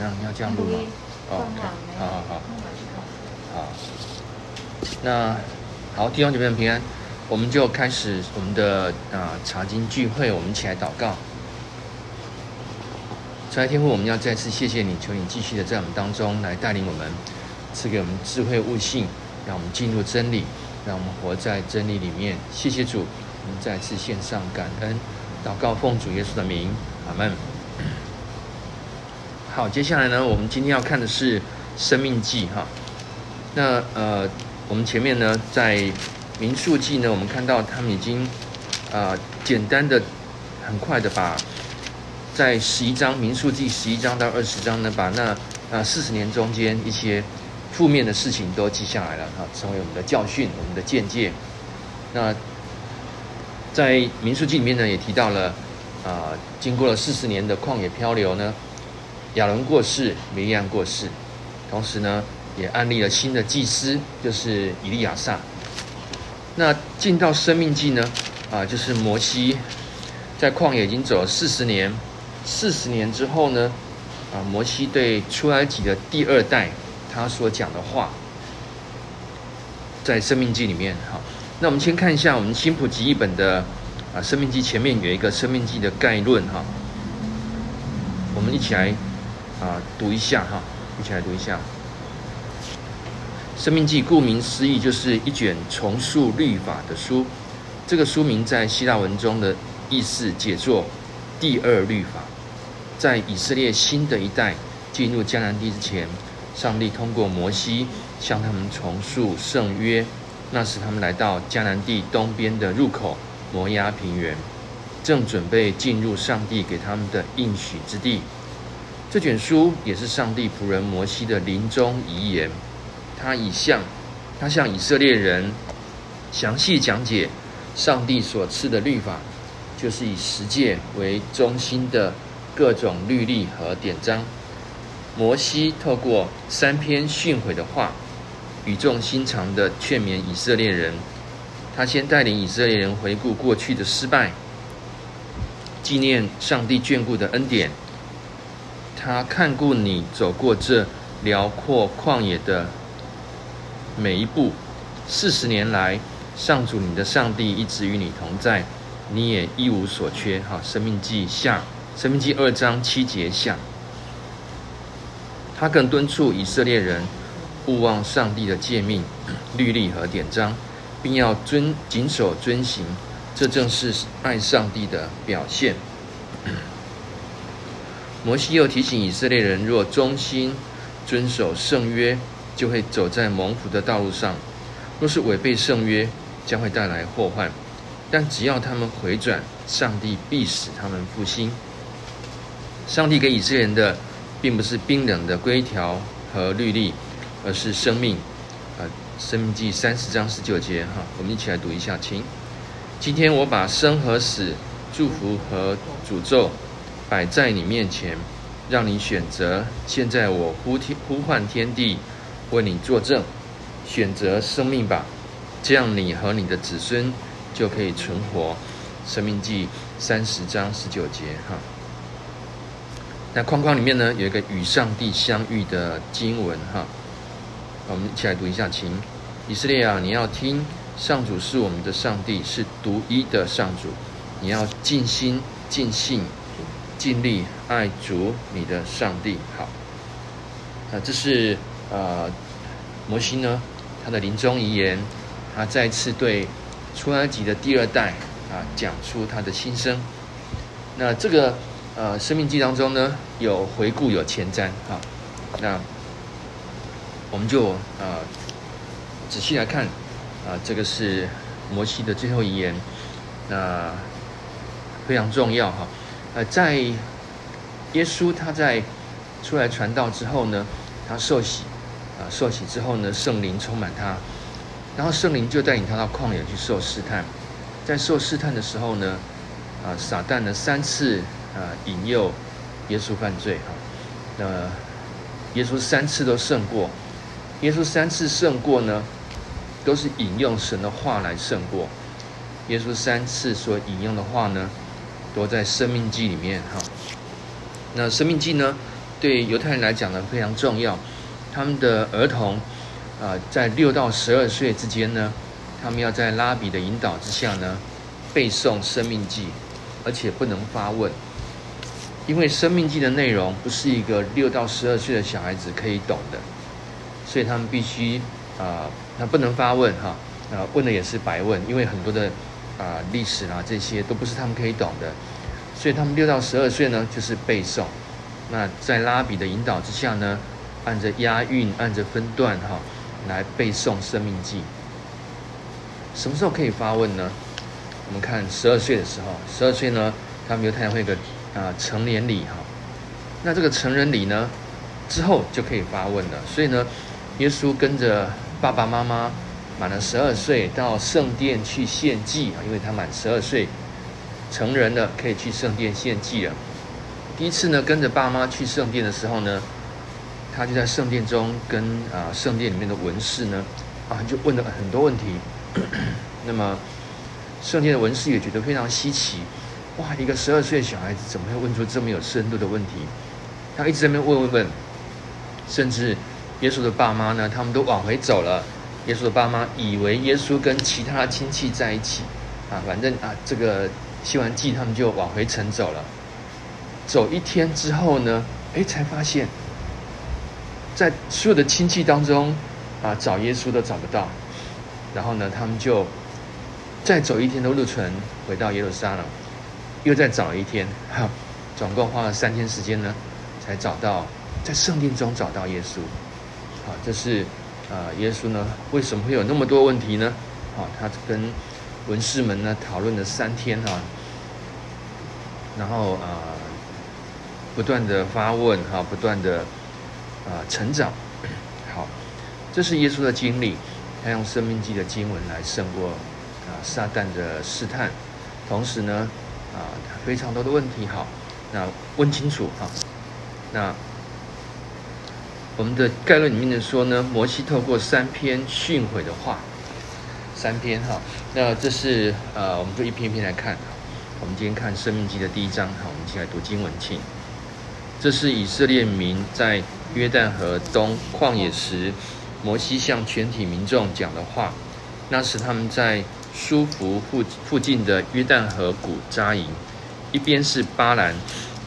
么样？你要这样录吗？哦，OK，好好好，好。那好，弟兄姐妹们平安，我们就开始我们的啊查经聚会，我们一起来祷告。主天父，我们要再次谢谢你，求你继续的在我们当中来带领我们，赐给我们智慧悟性，让我们进入真理，让我们活在真理里面。谢谢主，我们再次献上感恩，祷告奉主耶稣的名，阿门。好，接下来呢，我们今天要看的是《生命记》哈。那呃，我们前面呢，在《民宿记》呢，我们看到他们已经啊、呃，简单的、很快的把。在十一章《民宿记》十一章到二十章呢，把那啊四十年中间一些负面的事情都记下来了哈，成为我们的教训、我们的见解。那在《民宿记》里面呢，也提到了啊，经过了四十年的旷野漂流呢，亚伦过世，米利安过世，同时呢，也安立了新的祭司，就是以利亚撒。那进到《生命记》呢，啊，就是摩西在旷野已经走了四十年。四十年之后呢，啊，摩西对出埃及的第二代他所讲的话，在《生命记》里面，哈，那我们先看一下我们新普及译本的啊，《生命记》前面有一个《生命记》的概论哈，我们一起来啊读一下哈，一起来读一下，《生命记》顾名思义就是一卷重塑律法的书，这个书名在希腊文中的意思解作第二律法。在以色列新的一代进入迦南地之前，上帝通过摩西向他们重塑圣约。那时他们来到迦南地东边的入口摩押平原，正准备进入上帝给他们的应许之地。这卷书也是上帝仆人摩西的临终遗言。他以向他向以色列人详细讲解上帝所赐的律法，就是以十诫为中心的。各种律例和典章，摩西透过三篇训诲的话，语重心长地劝勉以色列人。他先带领以色列人回顾过去的失败，纪念上帝眷顾的恩典。他看顾你走过这辽阔旷野的每一步。四十年来，上主你的上帝一直与你同在，你也一无所缺。哈，生命记下。生命记二章七节下，他更敦促以色列人勿忘上帝的诫命、律例和典章，并要遵谨守遵行，这正是爱上帝的表现。摩西又提醒以色列人，若忠心遵守圣约，就会走在蒙福的道路上；若是违背圣约，将会带来祸患。但只要他们回转，上帝必使他们复兴。上帝给以色列人的，并不是冰冷的规条和律例，而是生命。啊，生命记三十章十九节，哈，我们一起来读一下，请。今天我把生和死、祝福和诅咒摆在你面前，让你选择。现在我呼天呼唤天地，为你作证，选择生命吧，这样你和你的子孙就可以存活。生命记三十章十九节，哈。那框框里面呢，有一个与上帝相遇的经文哈，我们一起来读一下，请以色列啊，你要听，上主是我们的上帝，是独一的上主，你要尽心、尽性、尽力爱主你的上帝。好，那这是呃摩西呢，他的临终遗言，他再次对出埃及的第二代啊讲出他的心声。那这个。呃，生命记当中呢，有回顾，有前瞻，哈，那我们就呃仔细来看，啊、呃，这个是摩西的最后遗言，那非常重要哈，呃，在耶稣他在出来传道之后呢，他受洗，啊、受洗之后呢，圣灵充满他，然后圣灵就带领他到旷野去受试探，在受试探的时候呢，啊、撒旦呢三次。啊，引诱耶稣犯罪哈，那耶稣三次都胜过，耶稣三次胜过呢，都是引用神的话来胜过。耶稣三次所引用的话呢，都在《生命记》里面哈。那《生命记》呢，对犹太人来讲呢非常重要。他们的儿童啊、在六到十二岁之间呢，他们要在拉比的引导之下呢，背诵《生命记》，而且不能发问，因为《生命记》的内容不是一个六到十二岁的小孩子可以懂的，所以他们必须啊，那、不能发问哈，啊、问的也是白问，因为很多的啊、历史啦这些都不是他们可以懂的，所以他们六到十二岁呢就是背诵，那在拉比的引导之下呢，按着押韵，按着分段哈来背诵《生命记》。什么时候可以发问呢？我们看十二岁的时候，十二岁呢，他们犹太人会个啊成年礼哈。那这个成人礼呢，之后就可以发问了。所以呢，耶稣跟着爸爸妈妈满了十二岁到圣殿去献祭啊，因为他满十二岁成人了，可以去圣殿献祭了。第一次呢，跟着爸妈去圣殿的时候呢，他就在圣殿中跟啊圣殿里面的文士呢啊就问了很多问题。那么。圣殿的文士也觉得非常稀奇，哇！一个十二岁的小孩子怎么会问出这么有深度的问题？他一直在那边问问问，甚至耶稣的爸妈呢，他们都往回走了。耶稣的爸妈以为耶稣跟其他亲戚在一起，啊，反正啊，这个献完祭，他们就往回城走了。走一天之后呢，哎，才发现，在所有的亲戚当中，啊，找耶稣都找不到。然后呢，他们就。再走一天的路程回到耶路撒冷，又再找一天，哈，总共花了三天时间呢，才找到在圣殿中找到耶稣。好，这是啊，耶稣呢为什么会有那么多问题呢？好，他跟文士们呢讨论了三天哈，然后啊不断的发问哈，不断的啊成长。好，这是耶稣的经历，他用生命记的经文来胜过。啊，撒旦的试探，同时呢，啊，非常多的问题。好，那问清楚哈。那我们的概论里面的说呢，摩西透过三篇训诲的话，三篇哈。那这是呃，我们就一篇一篇来看。我们今天看《生命记》的第一章，好，我们一起来读经文，庆。这是以色列民在约旦河东旷野时，摩西向全体民众讲的话。那时他们在。书弗附附近的约旦河谷扎营，一边是巴兰，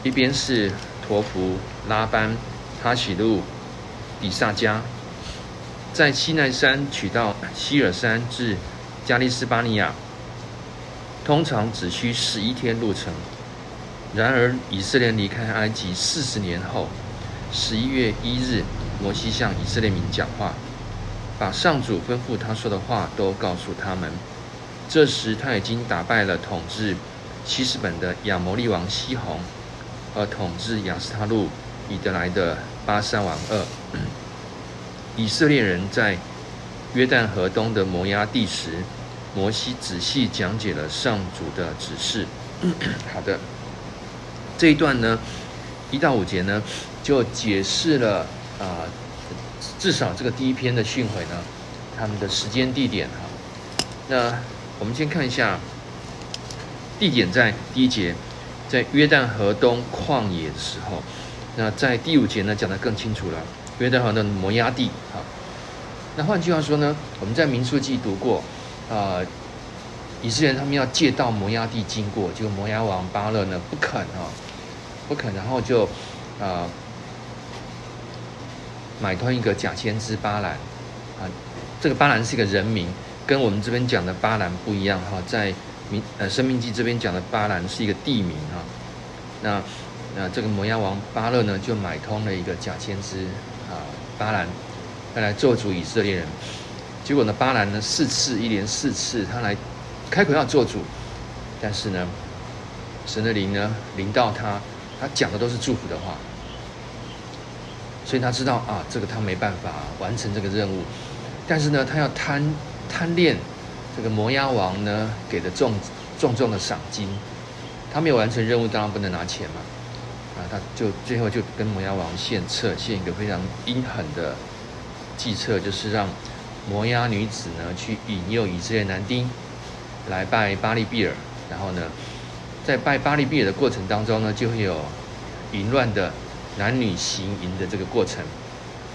一边是陀弗、拉班、哈喜路、比萨迦，在西奈山取到希尔山至加利斯巴尼亚，通常只需十一天路程。然而以色列离开埃及四十年后，十一月一日，摩西向以色列民讲话，把上主吩咐他说的话都告诉他们。这时他已经打败了统治希实本的亚摩利王西宏，和统治亚斯他录以得来的巴珊王二。以色列人在约旦河东的摩押地时，摩西仔细讲解了上主的指示。好的，这一段呢，一到五节呢，就解释了啊、至少这个第一篇的训诲呢，他们的时间地点哈，那。我们先看一下地点，在第一节，在约旦河东旷野的时候。那在第五节呢，讲得更清楚了，约旦河的摩押地。哈，那换句话说呢，我们在民数记读过，啊、呃，以色列人他们要借到摩押地经过，结果摩押王巴勒呢不肯啊，不肯，然后就啊、呃、买通一个假先知巴兰啊，这个巴兰是一个人名。跟我们这边讲的巴兰不一样哈，在民呃《申命记》这边讲的巴兰是一个地名哈。那那这个摩押王巴勒呢，就买通了一个假先知啊巴兰，他来做主以色列人。结果呢，巴兰呢四次一连四次他来开口要做主，但是呢，神的灵呢临到他，他讲的都是祝福的话，所以他知道啊，这个他没办法完成这个任务，但是呢，他要贪。贪恋这个摩押王呢给的重重重的赏金，他没有完成任务，当然不能拿钱嘛。他就最后就跟摩押王献策，献一个非常阴狠的计策，就是让摩押女子呢去引诱以色列男丁来拜巴力比尔，然后呢，在拜巴力比尔的过程当中呢，就会有淫乱的男女行淫的这个过程。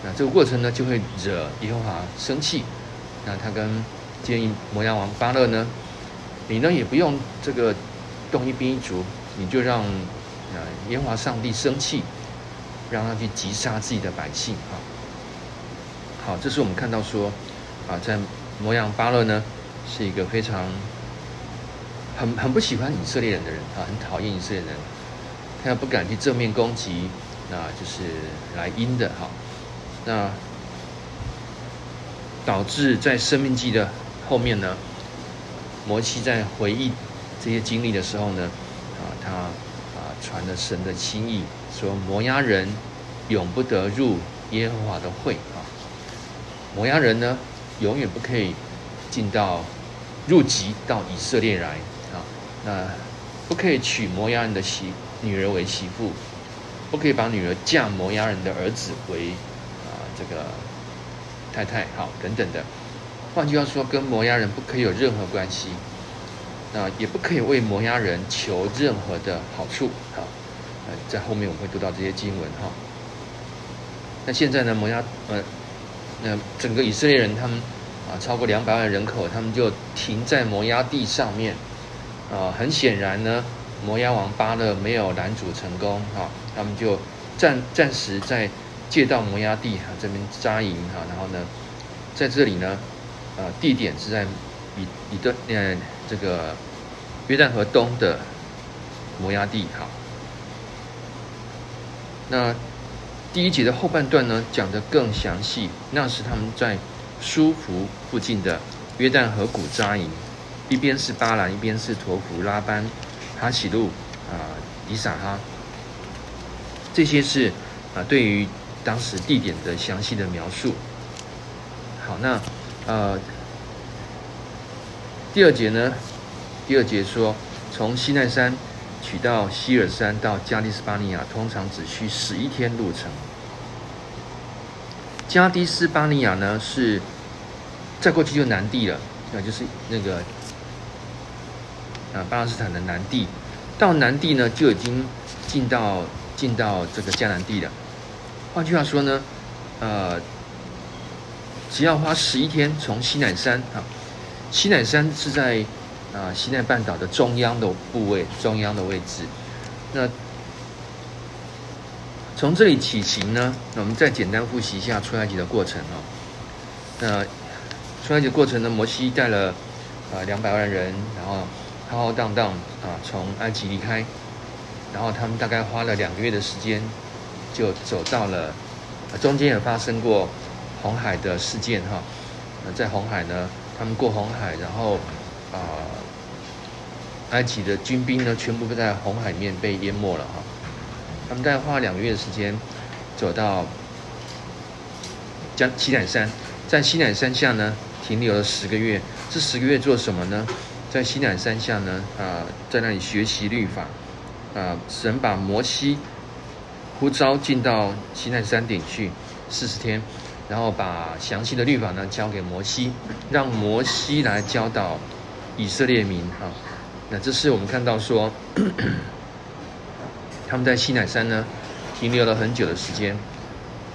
那这个过程呢，就会惹耶和华生气。那他跟建议摩押王巴勒呢，你呢也不用这个动一兵一卒，你就让啊耶和华上帝生气，让他去击杀自己的百姓啊。好，这是我们看到说啊，在摩押巴勒呢，是一个非常很很不喜欢以色列人的人啊，很讨厌以色列人，他又不敢去正面攻击，那就是来阴的哈。那导致在《生命记》的后面呢，摩西在回忆这些经历的时候呢，啊，他传了神的心意，说摩押人永不得入耶和华的会。啊，摩押人呢永远不可以进到入籍到以色列来。啊，那不可以娶摩押人的媳女儿为媳妇，不可以把女儿嫁摩押人的儿子为啊。这个太太好等等的，换句话说，跟摩押人不可以有任何关系，那也不可以为摩押人求任何的好处啊。在后面我们会读到这些经文哈。那现在呢，摩押呃，那整个以色列人他们啊，超过两百万人口，他们就停在摩押地上面啊。很显然呢，摩押王巴勒没有拦阻成功哈，他们就暂暂时在。借到摩押地哈这边扎营哈，然后呢，在这里呢，呃，地点是在以以的呃这个约旦河东的摩押地哈。那第一节的后半段呢，讲得更详细。那是他们在书弗附近的约旦河谷扎营，一边是巴兰，一边是陀弗、拉班、哈喜路啊、迪撒哈。这些是啊，对于。当时地点的详细的描述。好，那呃，第二节呢？第二节说，从西奈山取到希尔山到加迪斯巴尼亚，通常只需十一天路程。加迪斯巴尼亚呢，是再过去就南地了，那就是那个啊巴勒斯坦的南地。到南地呢，就已经进到进到这个迦南地了。换句话说呢，呃，只要花十一天从西奈山啊，西乃山是在啊西奈半岛的中央的部位，中央的位置。那从这里起行呢，那我们再简单复习一下出埃及的过程啊。那出埃及过程呢，摩西带了啊两百万人，然后浩浩荡荡啊从埃及离开，然后他们大概花了两个月的时间。就走到了，中间也发生过红海的事件哈。那在红海呢，他们过红海，然后啊、埃及的军兵呢，全部都在红海面被淹没了哈。他们大概花了两个月的时间，走到将西乃山，在西乃山下呢停留了十个月。这十个月做什么呢？在西乃山下呢，啊、在那里学习律法，啊、神把摩西。呼召进到西奈山顶去四十天，然后把详细的律法呢交给摩西，让摩西来教导以色列民哈。那这是我们看到说，他们在西奈山呢停留了很久的时间。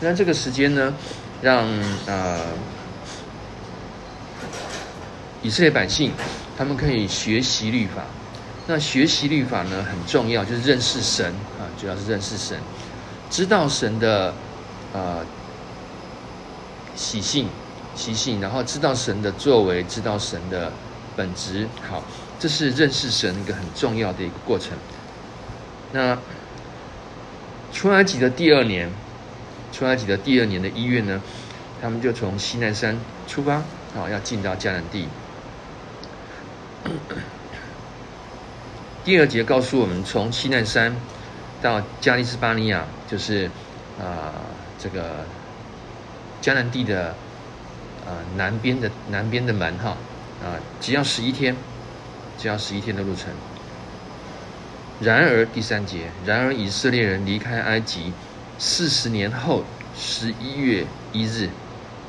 那这个时间呢，让呃以色列百姓他们可以学习律法。那学习律法呢很重要，就是认识神啊，主要是认识神。知道神的呃习性习性，然后知道神的作为，知道神的本质。好，这是认识神一个很重要的一个过程。那出埃及的第二年，出埃及的第二年的一月呢，他们就从西奈山出发，好，要进到迦南地。第二节告诉我们，从西奈山。到加利斯巴尼亚，就是啊、这个迦南地的、呃、南边的南边的门哈啊、只要十一天，只要十一天的路程。然而第三节，然而以色列人离开埃及四十年后十一月一日，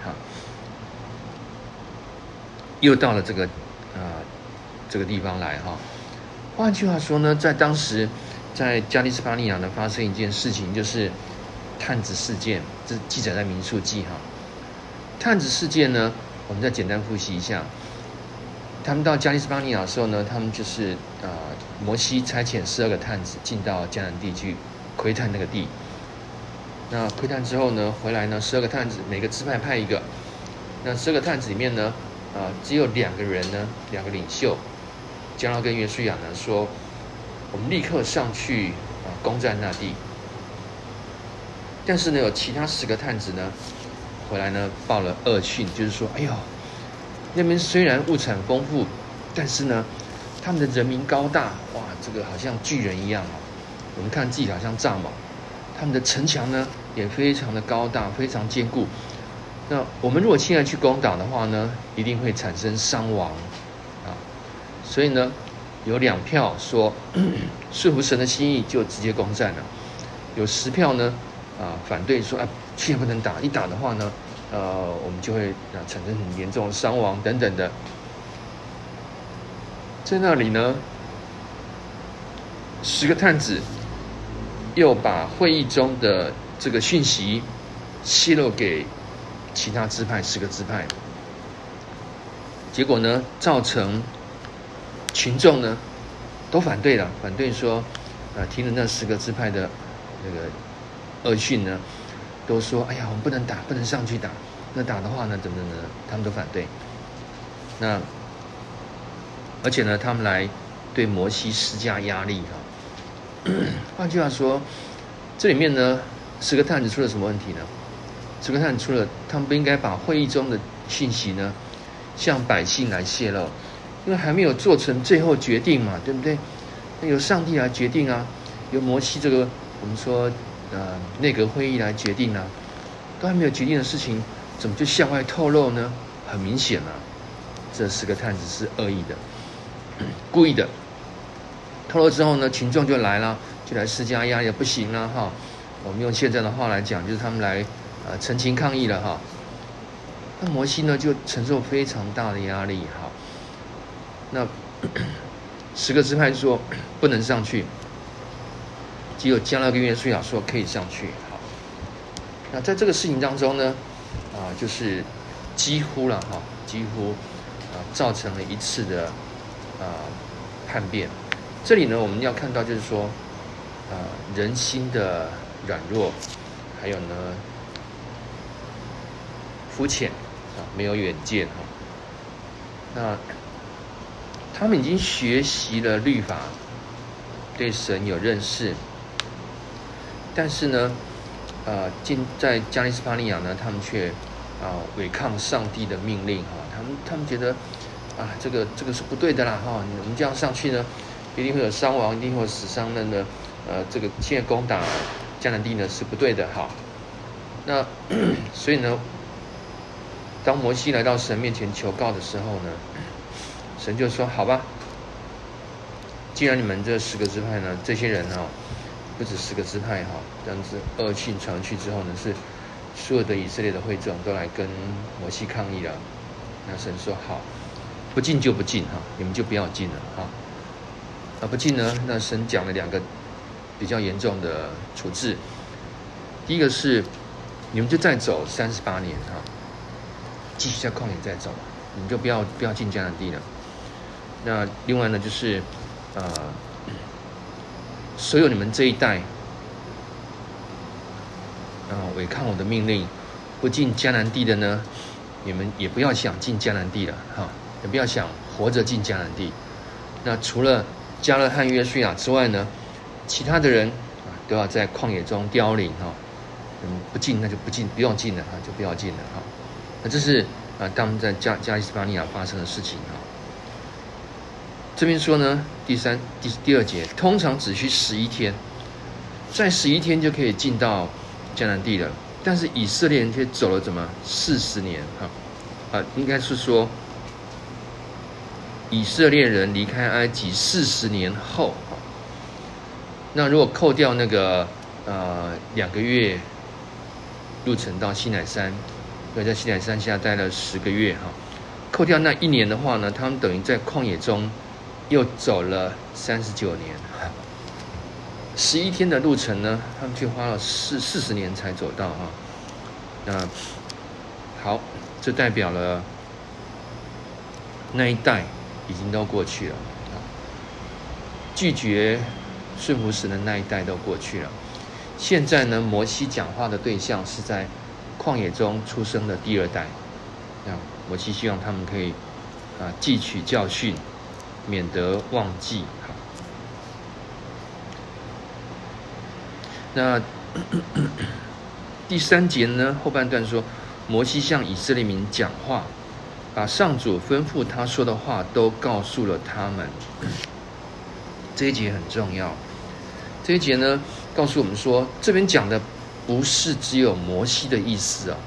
哈，又到了这个啊、这个地方来哈。换句话说呢，在当时。在加利斯巴尼亚呢，发生一件事情，就是探子事件，这记载在民数记哈。探子事件呢，我们再简单复习一下。他们到加利斯巴尼亚的时候呢，他们就是啊、呃，摩西差遣十二个探子进到迦南地去窥探那个地。那窥探之后呢，回来呢，十二个探子每个支派派一个。那十二个探子里面呢，啊、只有两个人呢，两个领袖，迦勒跟约书亚呢说，我们立刻上去啊、攻占那地。但是呢，有其他十个探子呢，回来呢报了恶讯，就是说，哎呦，那边虽然物产丰富，但是呢，他们的人民高大，哇，这个好像巨人一样哦。我们看自己好像蚱蜢，他们的城墙呢也非常的高大，非常坚固。那我们如果现在去攻打的话呢，一定会产生伤亡啊。所以呢，有两票说 顺服神的心意，就直接攻占了；有十票呢。啊，反对说啊，现在不能打，一打的话呢，呃，我们就会啊产生很严重的伤亡等等的。在那里呢，十个探子又把会议中的这个讯息泄露给其他支派，十个支派，结果呢，造成群众呢都反对了，反对说啊，听了那十个支派的那个。恶讯呢，都说：“哎呀，我们不能打，不能上去打。那打的话呢，怎么怎么，他们都反对。那而且呢，他们来对摩西施加压力哈。换句话说，这里面呢，十个探子出了什么问题呢？十个探子出了，他们不应该把会议中的信息呢，向百姓来泄露，因为还没有做成最后决定嘛，对不对？那由上帝来决定啊，由摩西这个我们说。”呃，内阁会议来决定呢、都还没有决定的事情，怎么就向外透露呢？很明显啊，这十个探子是恶意的，故意的。透露之后呢，群众就来了，就来施加压力，不行了哈。我们用现在的话来讲，就是他们来呃陈情抗议了哈。那摩西呢，就承受非常大的压力哈。那 十个支派说不能上去。只有加勒跟约书亚说可以上去。好，那在这个事情当中呢，啊，就是几乎了哈，几乎啊，造成了一次的啊叛变。这里呢，我们要看到就是说，啊，人心的软弱，还有呢，肤浅啊，没有远见哈。那他们已经学习了律法，对神有认识。但是呢，呃，进在加利斯帕尼亚呢，他们却啊违抗上帝的命令哈，他们他们觉得啊，这个这个是不对的啦哈，我们这样上去呢，一定会有伤亡，一定会有死伤的呢，呃，这个现在攻打迦南地呢是不对的哈。那所以呢，当摩西来到神面前求告的时候呢，神就说：好吧，既然你们这十个支派呢，这些人哈。不止十个支派哈，这样子恶讯传去之后呢，是所有的以色列的会众都来跟摩西抗议了。那神说好，不进就不进哈，你们就不要进了哈。啊，不进呢，那神讲了两个比较严重的处置。第一个是你们就再走三十八年哈，继续在旷野再走，你们就不要不要进迦南地了。那另外呢，就是呃。所有你们这一代，啊，违抗我的命令，不进迦南地的呢，你们也不要想进迦南地了，哈，也不要想活着进迦南地。那除了加勒汉约书亚之外呢，其他的人啊，都要在旷野中凋零，哈，嗯，不进那就不进，不用进了，哈，就不要进了，哈。那这是啊，当在加加利斯巴尼亚发生的事情，哈。这边说呢，第三、第第二节，通常只需十一天，在十一天就可以进到迦南地了。但是以色列人却走了怎么四十年？哈，啊，应该是说以色列人离开埃及四十年后，那如果扣掉那个呃两个月路程到西乃山，所以在西乃山下待了十个月哈，扣掉那一年的话呢，他们等于在旷野中。又走了三十九年，十一天的路程呢，他们却花了四四十年才走到哈。那好，这代表了那一代已经都过去了啊，拒绝顺服神的那一代都过去了。现在呢，摩西讲话的对象是在旷野中出生的第二代，那摩西希望他们可以啊汲取教训，免得忘记。好，那 第三节呢，后半段说，摩西向以色列民讲话，把上主吩咐他说的话都告诉了他们。这一节很重要，这一节呢。告诉我们说，这边讲的不是只有摩西的意思啊。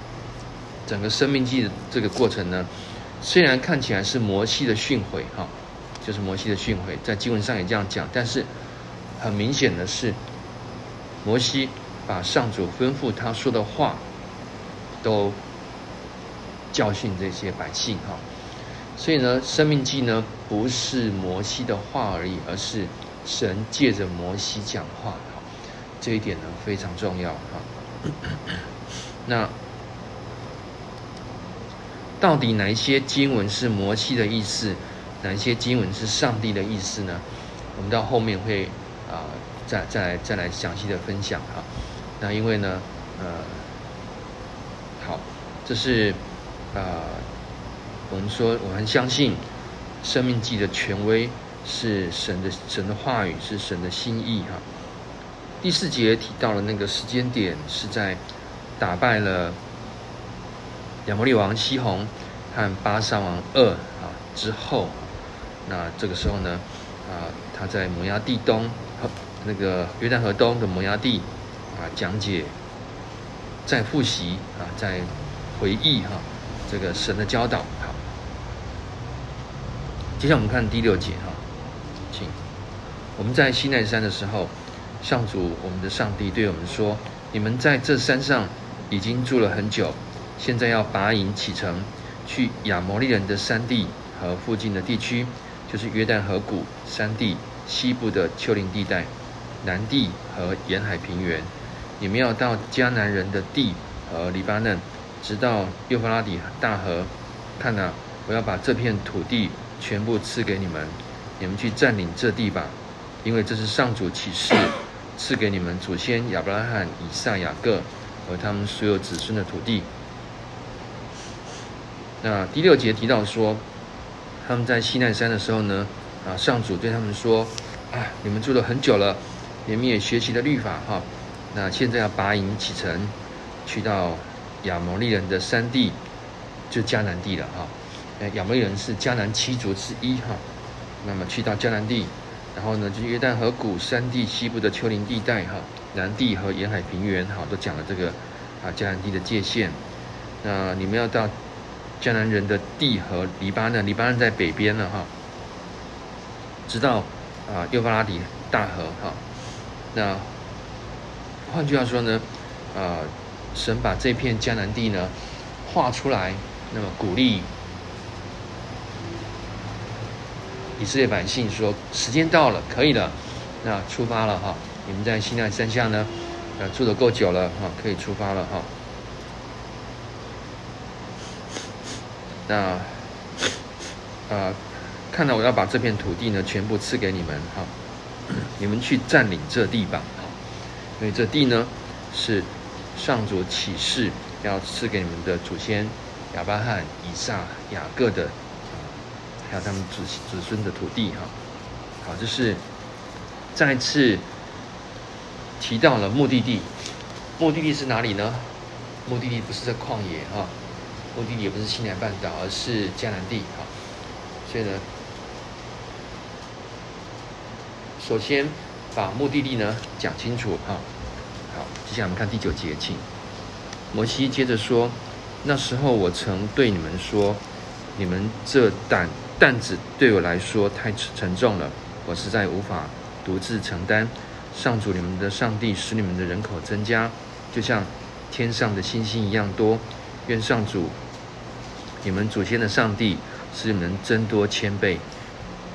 整个生命记的这个过程呢，虽然看起来是摩西的训诲哈，就是摩西的训诲，在经文上也这样讲，但是很明显的是，摩西把上主吩咐他说的话，都教训这些百姓哈。所以呢，生命记呢不是摩西的话而已，而是神借着摩西讲话。这一点呢非常重要哈。那到底哪一些经文是摩西的意思，哪一些经文是上帝的意思呢？我们到后面会啊、再再来再来详细的分享哈。那因为呢呃好，这是啊、我们说我们相信生命记的权威是神的神的话语是神的心意哈。第四节提到了那个时间点是在打败了亚摩利王西宏和巴珊王二啊之后，那这个时候呢啊他在摩押地东和那个约旦河东的摩押地啊讲解，在复习啊在回忆哈这个神的教导好，接下来我们看第六节哈，请我们在西奈山的时候。上主，我们的上帝对我们说：“你们在这山上已经住了很久，现在要拔营启程，去亚摩利人的山地和附近的地区，就是约旦河谷山地西部的丘陵地带、南地和沿海平原。你们要到迦南人的地和黎巴嫩，直到幼发拉底大河。看啊，我要把这片土地全部赐给你们，你们去占领这地吧，因为这是上主启示。”赐给你们祖先亚伯拉罕、以撒、雅各和他们所有子孙的土地。那第六节提到说，他们在西奈山的时候呢，啊，上主对他们说：“啊，你们住了很久了，你们也学习了律法哈。那现在要拔营启程，去到亚摩利人的山地，就迦南地了哈。亚摩利人是迦南七族之一哈。那么去到迦南地。”然后呢，就约旦河谷山地西部的丘陵地带，哈，南地和沿海平原，哈，都讲了这个啊迦南地的界限。那你们要到迦南人的地和黎巴嫩，黎巴嫩在北边了，哈，直到啊幼发拉底大河，哈。那换句话说呢，啊，神把这片迦南地呢画出来，那么鼓励。以色列百姓说：“时间到了，可以了，那出发了哈！你们在西奈山下呢，呃，住得够久了哈，可以出发了哈。那啊，看到我要把这片土地呢，全部赐给你们哈，你们去占领这地吧哈，因为这地呢是上主启示要赐给你们的祖先亚伯拉罕、以撒、雅各的。”还有他们子子孙的土地哈，好，这是再次提到了目的地，目的地是哪里呢？目的地不是在旷野哈，目的地也不是西南半岛，而是迦南地哈。所以呢，首先把目的地呢讲清楚哈。好，接下来我们看第九节，请摩西接着说：“那时候我曾对你们说，你们这胆。”担子对我来说太沉重了，我实在无法独自承担。上主你们的上帝使你们的人口增加，就像天上的星星一样多。愿上主你们祖先的上帝是你们增多千倍，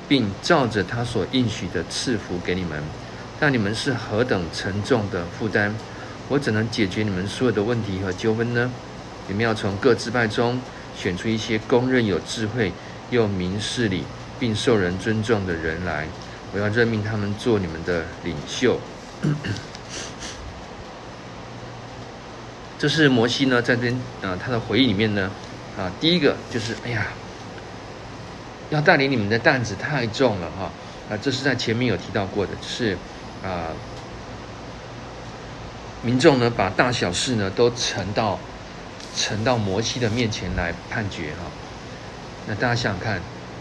并照着他所应许的赐福给你们。那你们是何等沉重的负担？我怎能解决你们所有的问题和纠纷呢？你们要从各支派中选出一些公认有智慧又明事理，并受人尊重的人来，我要任命他们做你们的领袖。这是摩西呢，在这啊他的回忆里面呢，啊，第一个就是哎呀，要带领你们的担子太重了哈，啊，这是在前面有提到过的，是啊，民众呢把大小事呢都呈到呈到摩西的面前来判决哈，那大家想想看。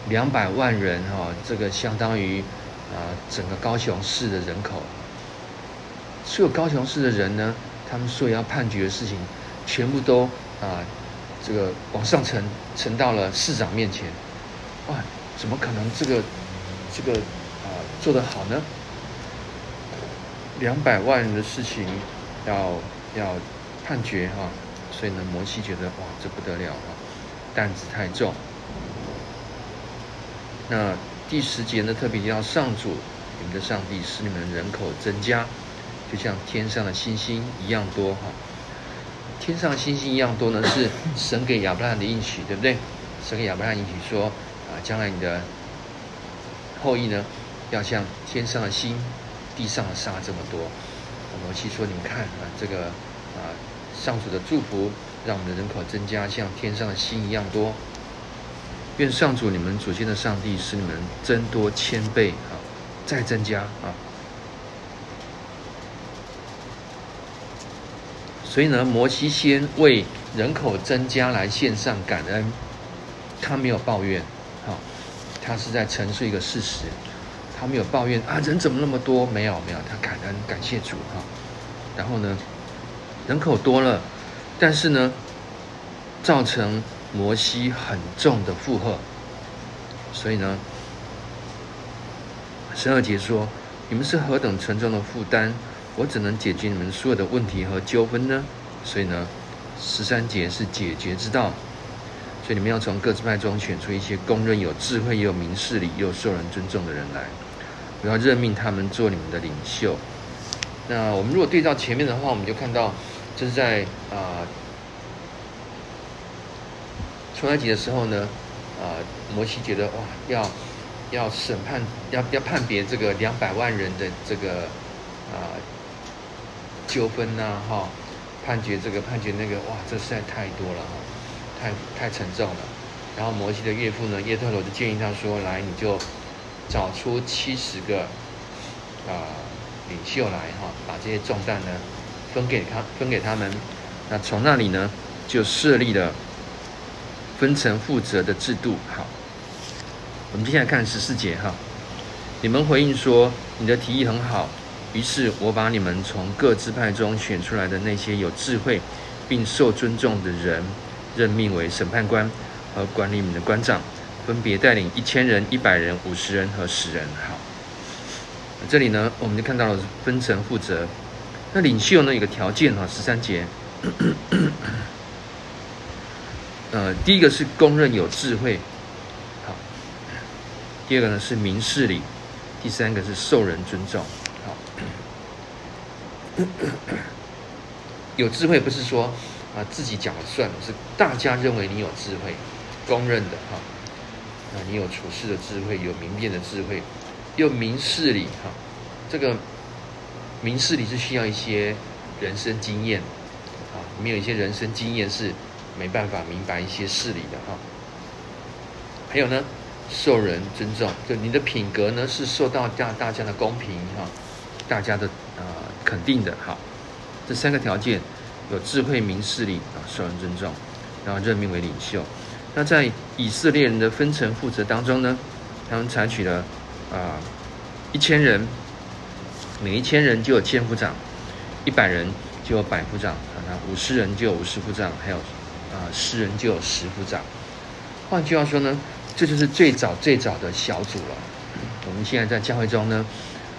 两百万人哈，这个相当于啊整个高雄市的人口。所有高雄市的人呢，他们所要判决的事情，全部都啊这个往上呈呈到了市长面前。哇，怎么可能这个这个啊做得好呢？两百万人的事情要要判决哈，所以呢，摩西觉得哇，这不得了啊，担子太重。那第十节呢，特别要上主，你们的上帝使你们人口增加，就像天上的星星一样多哈。天上的星星一样多呢，是神给亚伯拉罕的应许，对不对？神给亚伯拉罕应许说啊，将来你的后裔呢，要像天上的星、地上的沙这么多。摩西说：“你们看啊，这个啊，上主的祝福，让我们的人口增加，像天上的星一样多。”愿上主你们祖先的上帝使你们增多千倍啊，再增加啊！所以呢，摩西先为人口增加来献上感恩，他没有抱怨，哈，他是在陈述一个事实，他没有抱怨啊，人怎么那么多？没有没有，他感恩感谢主哈。然后呢，人口多了，但是呢，造成。摩西很重的负荷，所以呢，十二节说：“你们是何等沉重的负担，我怎能解决你们所有的问题和纠纷呢？”所以呢，十三节是解决之道。所以你们要从各支派中选出一些公认有智慧、又有明事理、又受人尊重的人来，我要任命他们做你们的领袖。那我们如果对照前面的话，我们就看到这是在啊。呃出埃及的时候呢，啊、呃，摩西觉得哇，要要审判，要要判别这个两百万人的这个啊、呃、纠纷呐，哈、判决这个判决那个，哇，这实在太多了哈，太太沉重了。然后摩西的岳父呢，耶特罗就建议他说：“来，你就找出七十个啊、领袖来哈、把这些重担呢分给他，分给他们。那从那里呢，就设立了。”分层负责的制度，好，我们接下来看十四节哈。你们回应说，你的提议很好，于是我把你们从各支派中选出来的那些有智慧并受尊重的人，任命为审判官和管理你们的官长，分别带领一千人、一百人、五十人和十人。好，这里呢，我们就看到了分层负责。那领袖呢，有个条件哈，十三节。呃，第一个是公认有智慧，好；第二个呢是明事理；第三个是受人尊重，有智慧不是说啊自己讲了算，是大家认为你有智慧，公认的哈。啊，你有处事的智慧，有明辨的智慧，又明事理哈。这个明事理是需要一些人生经验啊，没有一些人生经验是。没办法明白一些事理的哈，还有呢，受人尊重，就你的品格呢是受到大大家的公平哈，大家的肯定的哈，这三个条件有智慧、明事理啊，受人尊重，然后任命为领袖。那在以色列人的分层负责当中呢，他们采取了啊一千人，每一千人就有千夫长，一百人就有百夫长啊，那五十人就有五十夫长，还有。啊，十人就有十夫长。换句话说呢，这就是最早最早的小组了。我们现在在教会中呢，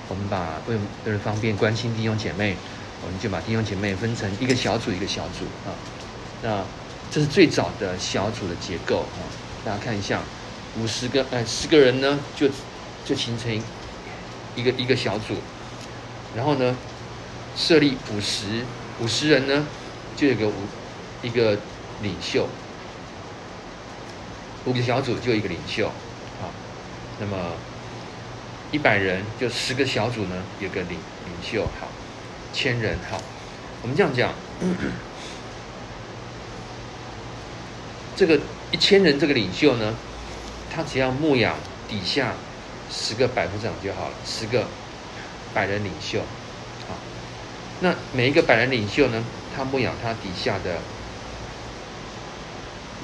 我们把为为了方便关心弟兄姐妹，我们就把弟兄姐妹分成一个小组一个小组啊。那这是最早的小组的结构啊。大家看一下，五十个哎十个人呢，就就形成一个一个小组。然后呢，设立五十五十人呢，就有个五一个领袖，五个小组就一个领袖，啊，那么一百人就十个小组呢，有个领领袖，好，千人好，我们这样讲，这个一千人这个领袖呢，他只要牧养底下十个百夫长就好了，十个百人领袖，好，那每一个百人领袖呢，他牧养他底下的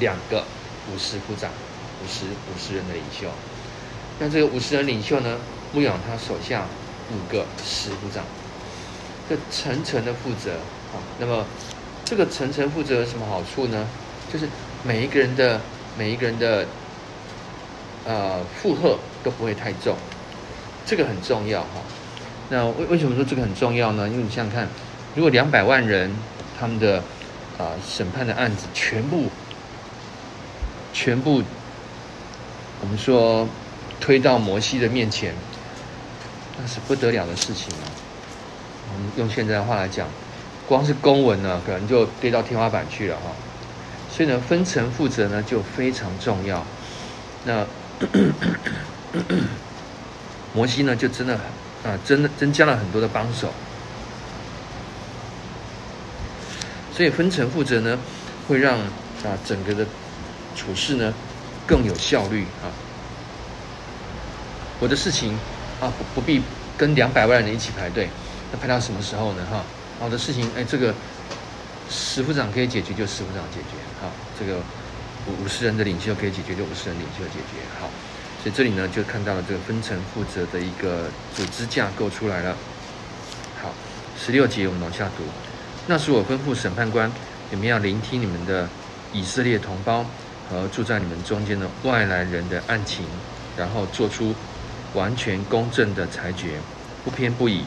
两个。五十夫长，五十五十人的领袖，那这个五十人领袖呢，牧养他手下五个十部长，这层层的负责啊。那么这个层层负责有什么好处呢？就是每一个人的每一个人的呃负荷都不会太重，这个很重要哈。那为为什么说这个很重要呢？因为你想想看，如果两百万人他们的啊、审判的案子全部。全部，我们说推到摩西的面前，那是不得了的事情啊！我们用现在的话来讲，光是公文呢，可能就堆到天花板去了哈。所以呢，分层负责呢就非常重要。那 摩西呢，就真的啊，真的增加了很多的帮手。所以分层负责呢，会让啊整个的。处事呢更有效率啊！我的事情啊不不必跟两百万人一起排队，那排到什么时候呢？哈，好的事情哎，这个十副长可以解决就十副长解决，好，这个五五十人的领袖可以解决就五十人领袖解决，好，所以这里呢就看到了这个分层负责的一个组织架构出来了。好，十六节我们往下读，那时我吩咐审判官，你们要聆听你们的以色列同胞。和住在你们中间的外来人的案情，然后做出完全公正的裁决，不偏不倚。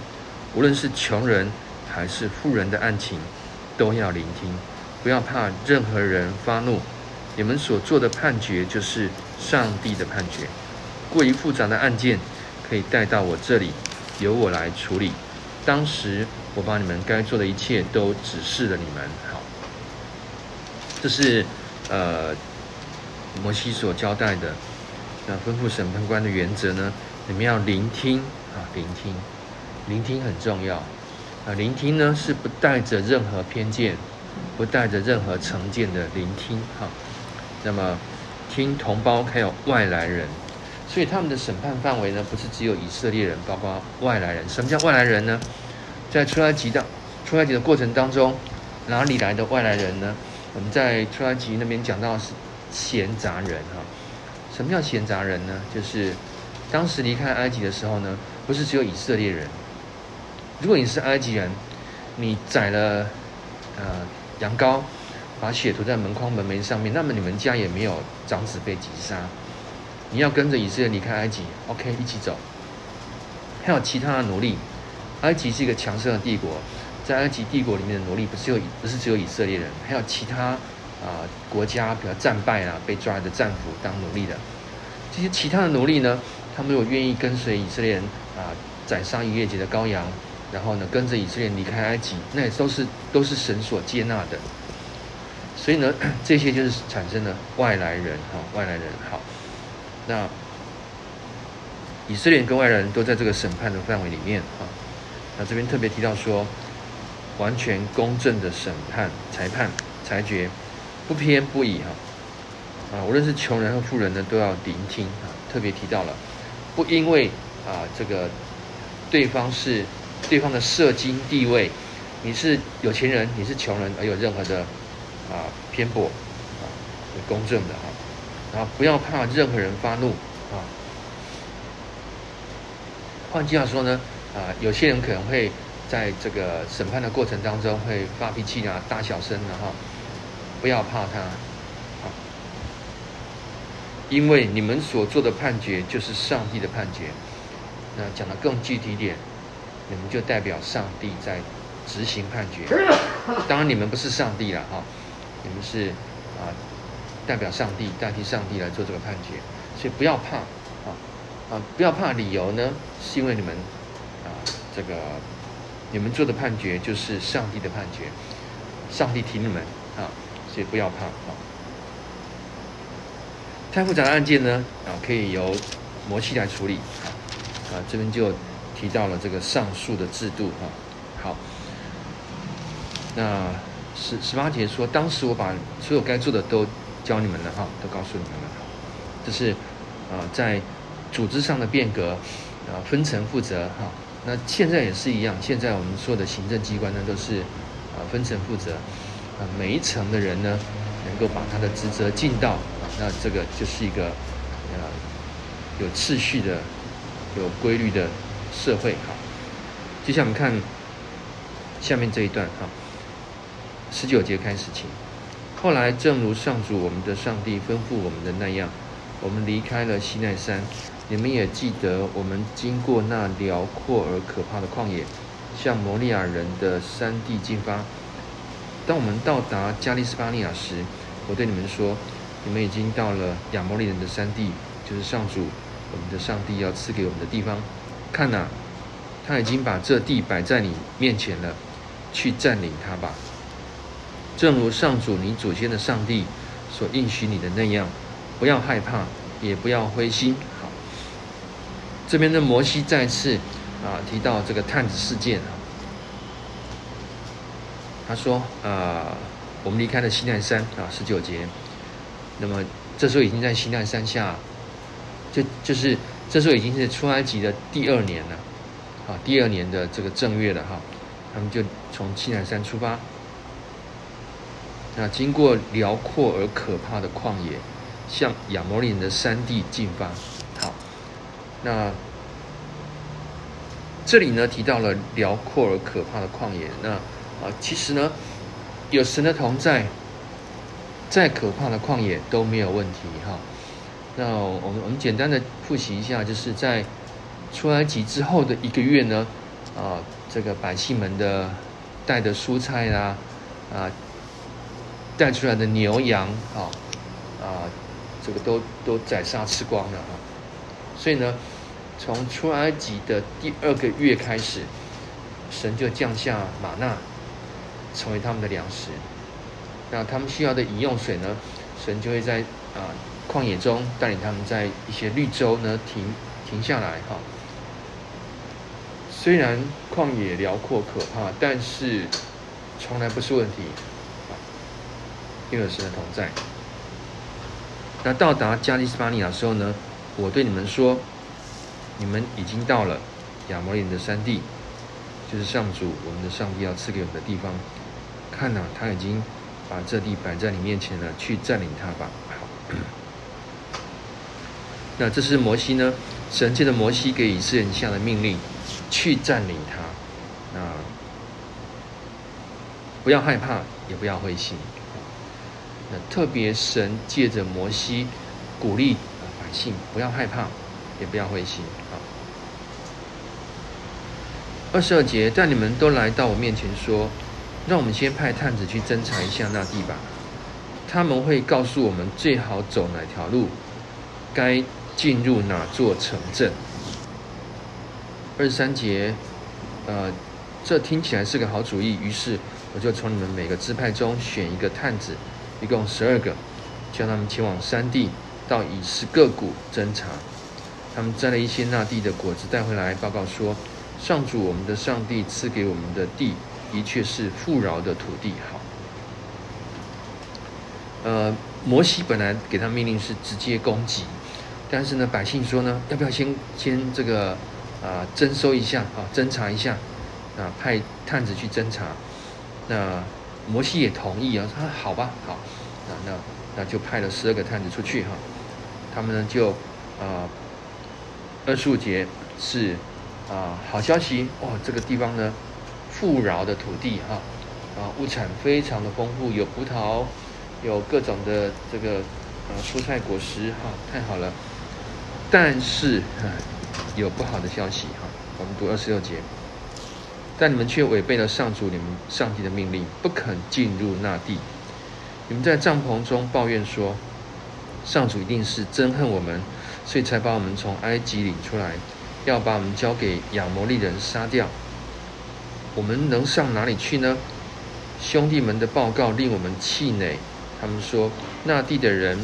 无论是穷人还是富人的案情，都要聆听，不要怕任何人发怒。你们所做的判决就是上帝的判决。过于复杂的案件，可以带到我这里，由我来处理。当时我把你们该做的一切都指示了你们。好，这是呃。摩西所交代的，那吩咐审判官的原则呢？你们要聆听啊，聆听，聆听很重要啊。聆听呢是不带着任何偏见，不带着任何成见的聆听哈。那么听同胞还有外来人，所以他们的审判范围呢，不是只有以色列人，包括外来人。什么叫外来人呢？在出埃及的出埃及的过程当中，哪里来的外来人呢？我们在出埃及那边讲到是。闲杂人哈，什么叫闲杂人呢？就是当时离开埃及的时候呢，不是只有以色列人。如果你是埃及人，你宰了呃羊羔，把血涂在门框门楣上面，那么你们家也没有长子被击杀。你要跟着以色列离开埃及，OK，一起走。还有其他的奴隶，埃及是一个强盛的帝国，在埃及帝国里面的奴隶不是有不是只有以色列人，还有其他。啊、国家比较战败啊，被抓来的战俘当奴隶的，这些其他的奴隶呢，他们如果愿意跟随以色列人啊，宰杀逾越节的羔羊，然后呢，跟着以色列人离开埃及，那也都是都是神所接纳的。所以呢，这些就是产生了外来人哈，外来人好。那以色列跟外来人都在这个审判的范围里面啊。那这边特别提到说，完全公正的审判、裁判、裁决。不偏不倚哈，啊，无论是穷人和富人呢，都要聆听啊。特别提到了，不因为啊这个对方是对方的社经地位，你是有钱人，你是穷人，而有任何的啊偏颇啊，公正的哈，然后不要怕任何人发怒啊。换句话说呢，啊，有些人可能会在这个审判的过程当中会发脾气啊，大小声的哈。不要怕他，因为你们所做的判决就是上帝的判决。那讲得更具体一点，你们就代表上帝在执行判决。当然，你们不是上帝了哈，你们是啊，代表上帝，代替上帝来做这个判决。所以不要怕，啊啊，不要怕。理由呢，是因为你们啊，这个你们做的判决就是上帝的判决，上帝听你们啊，所以不要怕啊。太复杂的案件呢啊，可以由摩西来处理啊啊，这边就提到了这个上诉的制度啊。好，那十十八节说，当时我把所有该做的都教你们了哈，都告诉你们了。这是啊，在组织上的变革啊，分层负责哈。那现在也是一样，现在我们说的行政机关呢，都是啊分层负责啊，每一层的人呢，能够把他的职责尽到，那这个就是一个呃有秩序的、有规律的社会哈。接下来我们看下面这一段哈，十九节开始请。后来，正如上主我们的上帝吩咐我们的那样，我们离开了西奈山。你们也记得，我们经过那辽阔而可怕的旷野，向摩利亚人的山地进发。当我们到达加利斯巴尼亚时，我对你们说：你们已经到了亚摩利人的山地，就是上主我们的上帝要赐给我们的地方。看哪，他已经把这地摆在你面前了，去占领它吧。正如上主你祖先的上帝所应许你的那样，不要害怕，也不要灰心。好，这边的摩西再次啊提到这个探子事件啊，他说啊，我们离开了西奈山啊，十九节，那么这时候已经在西奈山下，就就是这时候已经是出埃及的第二年了，啊，第二年的这个正月了哈，他们就从西奈山出发。那经过辽阔而可怕的旷野，向亚摩利人的山地进发。好，那这里呢提到了辽阔而可怕的旷野。那啊，其实呢，有神的同在，再可怕的旷野都没有问题哈。那我们我们简单的复习一下，就是在出埃及之后的一个月呢，啊，这个百姓们的带的蔬菜啊，啊。带出来的牛羊啊啊，这个都都宰杀吃光了啊！所以呢，从出埃及的第二个月开始，神就降下玛纳，成为他们的粮食。那他们需要的饮用水呢，神就会在啊旷野中带领他们在一些绿洲呢停停下来哈。虽然旷野辽阔可怕，但是从来不是问题。因为神的同在。那到达加利斯巴尼亚的时候呢，我对你们说，你们已经到了亚摩利人的山地，就是上主我们的上帝要赐给我们的地方。看呐、他已经把这地摆在你面前了，去占领它吧。好。那这是摩西呢，神借着摩西给以色列人下的命令，去占领它。那不要害怕，也不要灰心。那特别神借着摩西鼓励百姓不要害怕，也不要灰心啊。二十二节，但你们都来到我面前说，让我们先派探子去侦查一下那地吧。他们会告诉我们最好走哪条路，该进入哪座城镇。二三节，呃，这听起来是个好主意，于是我就从你们每个支派中选一个探子。一共十二个，叫他们前往山地，到以实各谷侦查。他们摘了一些那地的果子带回来，报告说：上主我们的上帝赐给我们的地，的确是富饶的土地。好，呃，摩西本来给他命令是直接攻击，但是呢，百姓说呢，要不要先先这个啊征收一下啊，侦查一下啊，派探子去侦查。那。摩西也同意啊，他说好吧，好，那那那就派了十二个探子出去哈，他们呢就啊二十五节是啊好消息哦，这个地方呢富饶的土地哈啊物产非常的丰富，有葡萄，有各种的这个呃蔬菜果实哈，太好了，但是有不好的消息哈，我们读二十六节。但你们却违背了上主你们上帝的命令，不肯进入那地。你们在帐篷中抱怨说：“上主一定是憎恨我们，所以才把我们从埃及领出来，要把我们交给亚摩利人杀掉。”我们能上哪里去呢？兄弟们的报告令我们气馁。他们说，那地的人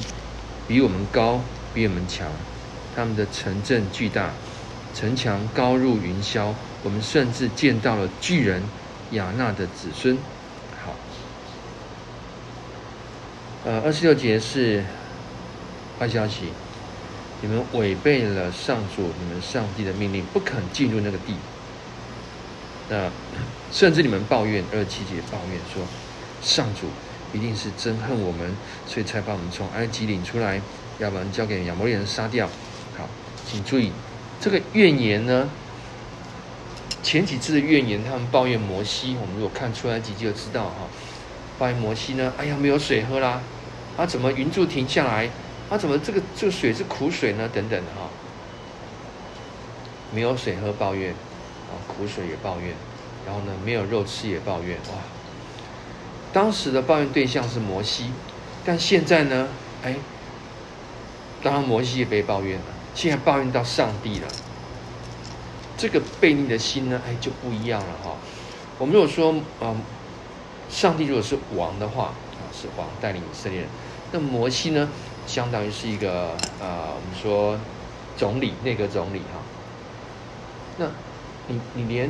比我们高，比我们强。他们的城镇巨大，城墙高入云霄。我们甚至见到了巨人亚衲的子孙。好，呃，二十六节是坏消息，你们违背了上主你们上帝的命令，不肯进入那个地。那甚至你们抱怨，二七节抱怨说，上主一定是憎恨我们，所以才把我们从埃及领出来，要不然交给亚摩利人杀掉。好，请注意这个怨言呢，前几次的怨言，他们抱怨摩西，我们如果看出埃及记就知道哈，抱怨摩西呢，哎呀，没有水喝啦，啊，怎么云柱停下来？啊，怎么这个这个水是苦水呢？等等哈，没有水喝抱怨。啊，苦水也抱怨，然后呢，没有肉吃也抱怨。哇，当时的抱怨对象是摩西，但现在呢，哎，当然摩西也被抱怨了，现在抱怨到上帝了。这个悖逆的心呢，哎，就不一样了哈。我们如果说，嗯，上帝如果是王的话，啊，是王带领以色列人，那摩西呢，相当于是一个，呃，我们说总理，内阁总理哈。那你你连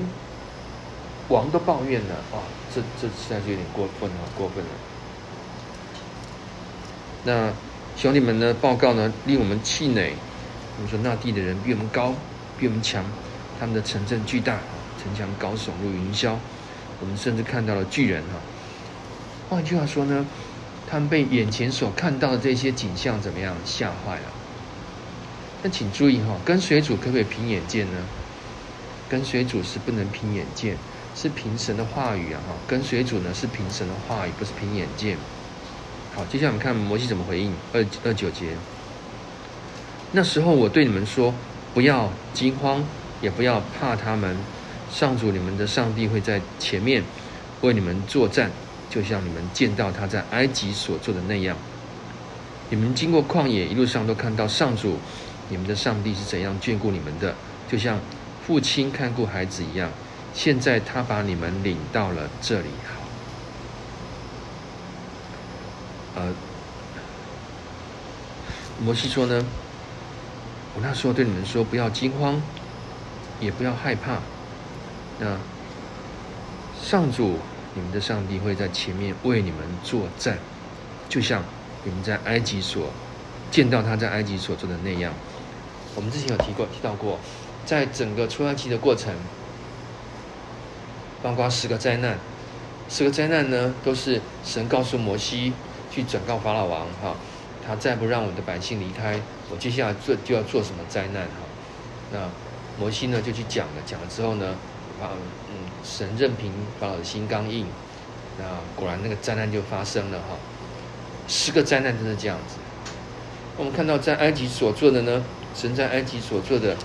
王都抱怨了啊，这这实在是有点过分了，过分了。那兄弟们呢？报告呢，令我们气馁。我们说那地的人比我们高，比我们强，他们的城镇巨大，城墙高耸入云霄。我们甚至看到了巨人哈。换句话说呢，他们被眼前所看到的这些景象怎么样吓坏了？但请注意哈，跟随主可不可以凭眼见呢？跟随主是不能凭眼见，是凭神的话语啊！哈，跟随主呢是凭神的话语，不是凭眼见。好，接下来我们看摩西怎么回应二二九节。那时候我对你们说，不要惊慌，也不要怕他们。上主你们的上帝会在前面为你们作战，就像你们见到他在埃及所做的那样。你们经过旷野，一路上都看到上主你们的上帝是怎样眷顾你们的，就像。父亲看顾孩子一样，现在他把你们领到了这里。好，呃，摩西说呢，我那时候对你们说，不要惊慌，也不要害怕。那上主你们的上帝会在前面为你们作战，就像你们在埃及所见到他在埃及所做的那样。我们之前有提过，提到过。在整个出埃及的过程，包括十个灾难，十个灾难呢，都是神告诉摩西去转告法老王哈，他再不让我的百姓离开，我接下来做就要做什么灾难哈。那摩西呢就去讲了，讲了之后呢，啊嗯，神任凭法老的心刚硬，那果然那个灾难就发生了哈。十个灾难真是这样子。我们看到在埃及所做的呢，神在埃及所做的。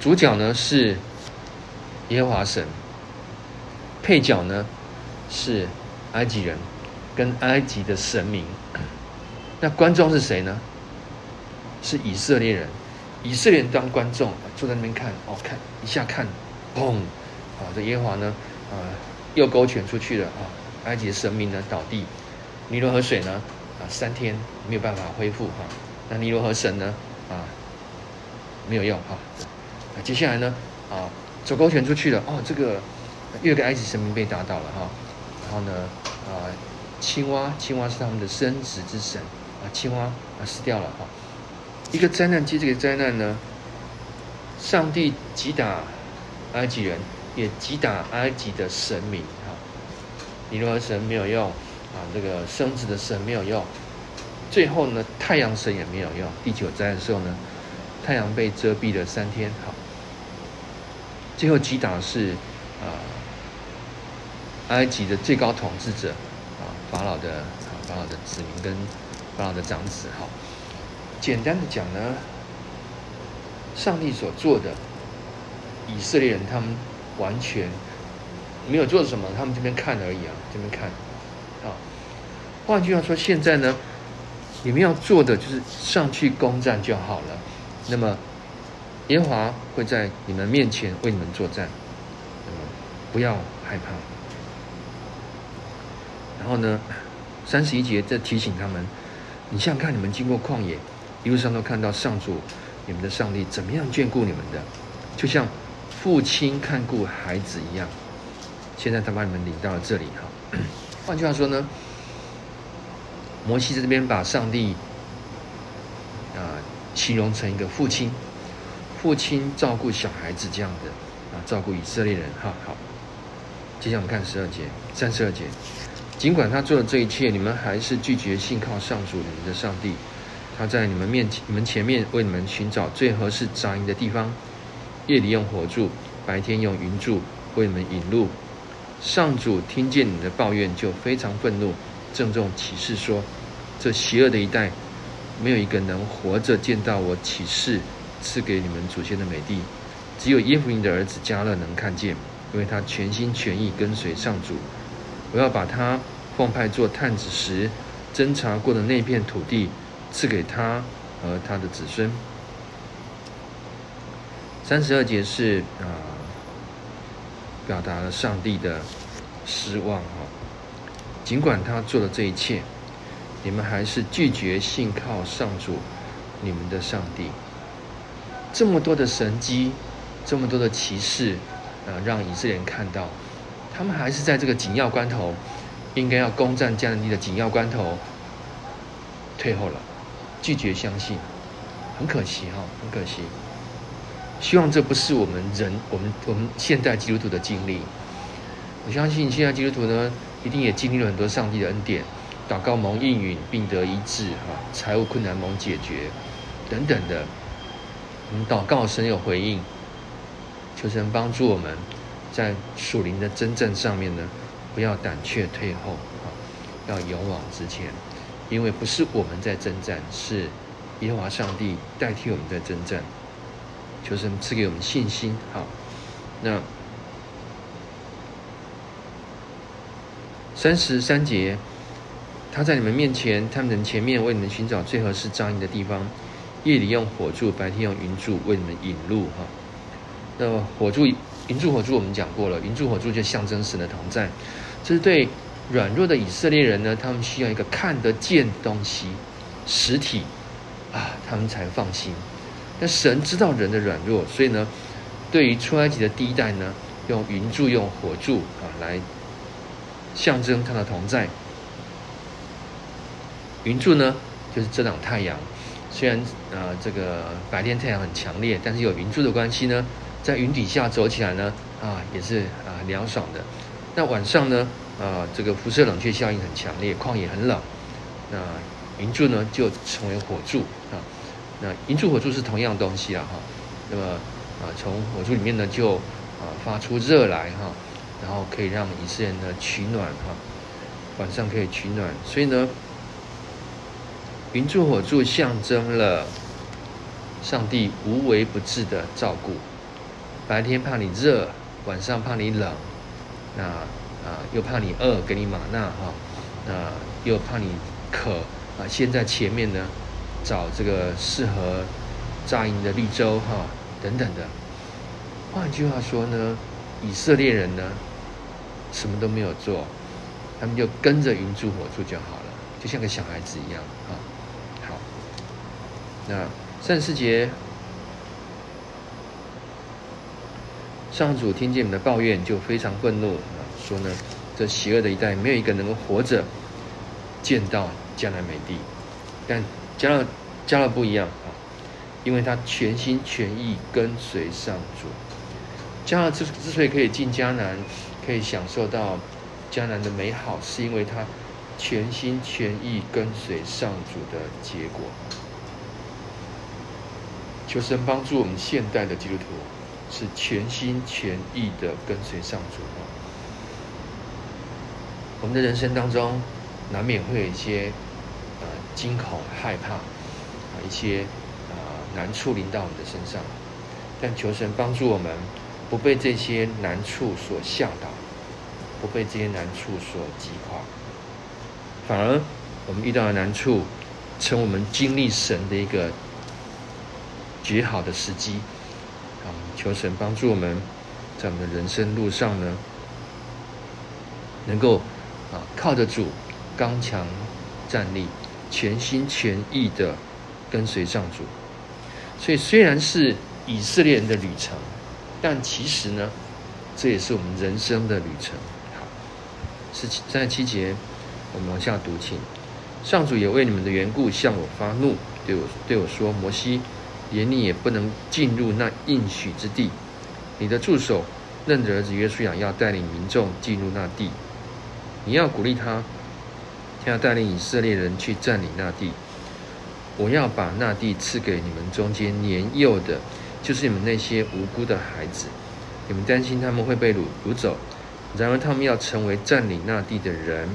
主角呢是耶和华神，配角呢是埃及人跟埃及的神明。那观众是谁呢？是以色列人。以色列人当观众，坐在那边看，哦，看一下看，砰！啊，这耶和华呢，啊，又勾拳出去了啊！埃及的神明呢倒地，尼罗河水呢，啊，三天没有办法恢复哈。那尼罗河神呢，啊，没有用哈。接下来呢，啊，走勾拳出去了哦，这个又一个埃及神明被打倒了哈，然后呢，啊，青蛙，青蛙是他们的生殖之神啊，青蛙啊死掉了哈，一个灾难接这个灾难呢，上帝击打埃及人，也击打埃及的神明哈，尼罗河神没有用啊，这个生殖的神没有用，最后呢，太阳神也没有用，第九灾的时候呢，太阳被遮蔽了三天哈。最后击打的是啊，埃及的最高统治者啊，法老的啊，法老的子民跟法老的长子。哈，简单的讲呢，上帝所做的，以色列人他们完全没有做什么，他们这边看而已啊，这边看。啊，换句话说，现在呢，你们要做的就是上去攻占就好了。那么。耶和华会在你们面前为你们作战，不要害怕。然后呢，三十一节在提醒他们：你想想看，你们经过旷野，一路上都看到上主，你们的上帝怎么样眷顾你们的，就像父亲看顾孩子一样。现在他把你们领到了这里哈。换句话说呢，摩西在这边把上帝啊形容成一个父亲，父亲照顾小孩子这样的啊，照顾以色列人哈。好，接下来我们看十二节、三十二节。尽管他做了这一切，你们还是拒绝信靠上主你们的上帝。他在你们面前、你们前面为你们寻找最合适扎营的地方，夜里用火柱，白天用云柱为你们引路。上主听见你的抱怨，就非常愤怒，郑重启示说：这邪恶的一代，没有一个能活着见到我启示赐给你们祖先的美地。只有耶孚营的儿子加勒能看见，因为他全心全意跟随上主。我要把他奉派做探子时侦察过的那片土地赐给他和他的子孙。三十二节是啊，表达了上帝的失望哈。尽管他做了这一切，你们还是拒绝信靠上主你们的上帝。这么多的神迹，这么多的奇事啊，让以色列人看到。他们还是在这个紧要关头，应该要攻占迦南地的紧要关头，退后了，拒绝相信，很可惜哈，很可惜。希望这不是我们人，我们我们现代基督徒的经历。我相信现在基督徒呢，一定也经历了很多上帝的恩典，祷告蒙应允，病得医治，哈，财务困难蒙解决，等等的。我们祷告神有回应，求神帮助我们。在属灵的征战上面呢，不要胆怯退后啊，要勇往直前，因为不是我们在征战，是耶和华上帝代替我们在征战。求神赐给我们信心。好，那三十三节，他在你们面前，他们前面为你们寻找最合适扎营的地方，夜里用火柱，白天用云柱为你们引路。哈，那火柱。云柱火柱我们讲过了，云柱火柱就象征神的同在，这是对软弱的以色列人呢，他们需要一个看得见的东西，实体啊，他们才放心。那神知道人的软弱，所以呢，对于出埃及的第一代呢，用云柱用火柱啊来象征他的同在。云柱呢就是遮挡太阳，虽然呃这个白天太阳很强烈，但是有云柱的关系呢。在云底下走起来呢，啊，也是啊凉爽的。那晚上呢，啊，这个辐射冷却效应很强烈，旷野很冷。那云柱呢，就成为火柱啊。那云柱火柱是同样东西啊，哈。那么啊，从火柱里面呢，就啊发出热来哈，然后可以让以色列人呢取暖哈。晚上可以取暖，所以呢，云柱火柱象征了上帝无微不至的照顾。白天怕你热，晚上怕你冷，那啊又怕你饿，给你玛纳哈，那又怕你渴啊，先在前面呢找这个适合扎营的绿洲哈等等的。换句话说呢，以色列人呢什么都没有做，他们就跟着云柱火柱就好了，就像个小孩子一样。那三十四节。上主听见你们的抱怨，就非常愤怒啊，说呢，这邪恶的一代没有一个能够活着见到迦南美地。但迦勒迦勒不一样啊，因为他全心全意跟随上主。迦勒之之所以可以进迦南，可以享受到迦南的美好，是因为他全心全意跟随上主的结果。求神帮助我们现代的基督徒。是全心全意的跟随上主。我们的人生当中，难免会有一些呃惊恐、害怕啊，一些啊难处临到我们的身上。但求神帮助我们，不被这些难处所吓倒，不被这些难处所击垮，反而我们遇到的难处，成我们经历神的一个绝好的时机。啊求神帮助我们，在我们的人生路上呢，能够啊靠得住，刚强站立，全心全意的跟随上主。所以虽然是以色列人的旅程，但其实呢，这也是我们人生的旅程。好，十七三十七节，我们往下读，请。上主也为你们的缘故向我发怒，对我对我说：“摩西，连你也不能进入那应许之地。你的助手嫩的儿子约书亚要带领民众进入那地。你要鼓励他，他要带领以色列人去占领那地。我要把那地赐给你们中间年幼的，就是你们那些无辜的孩子。你们担心他们会被掳掳走，然而他们要成为占领那地的人。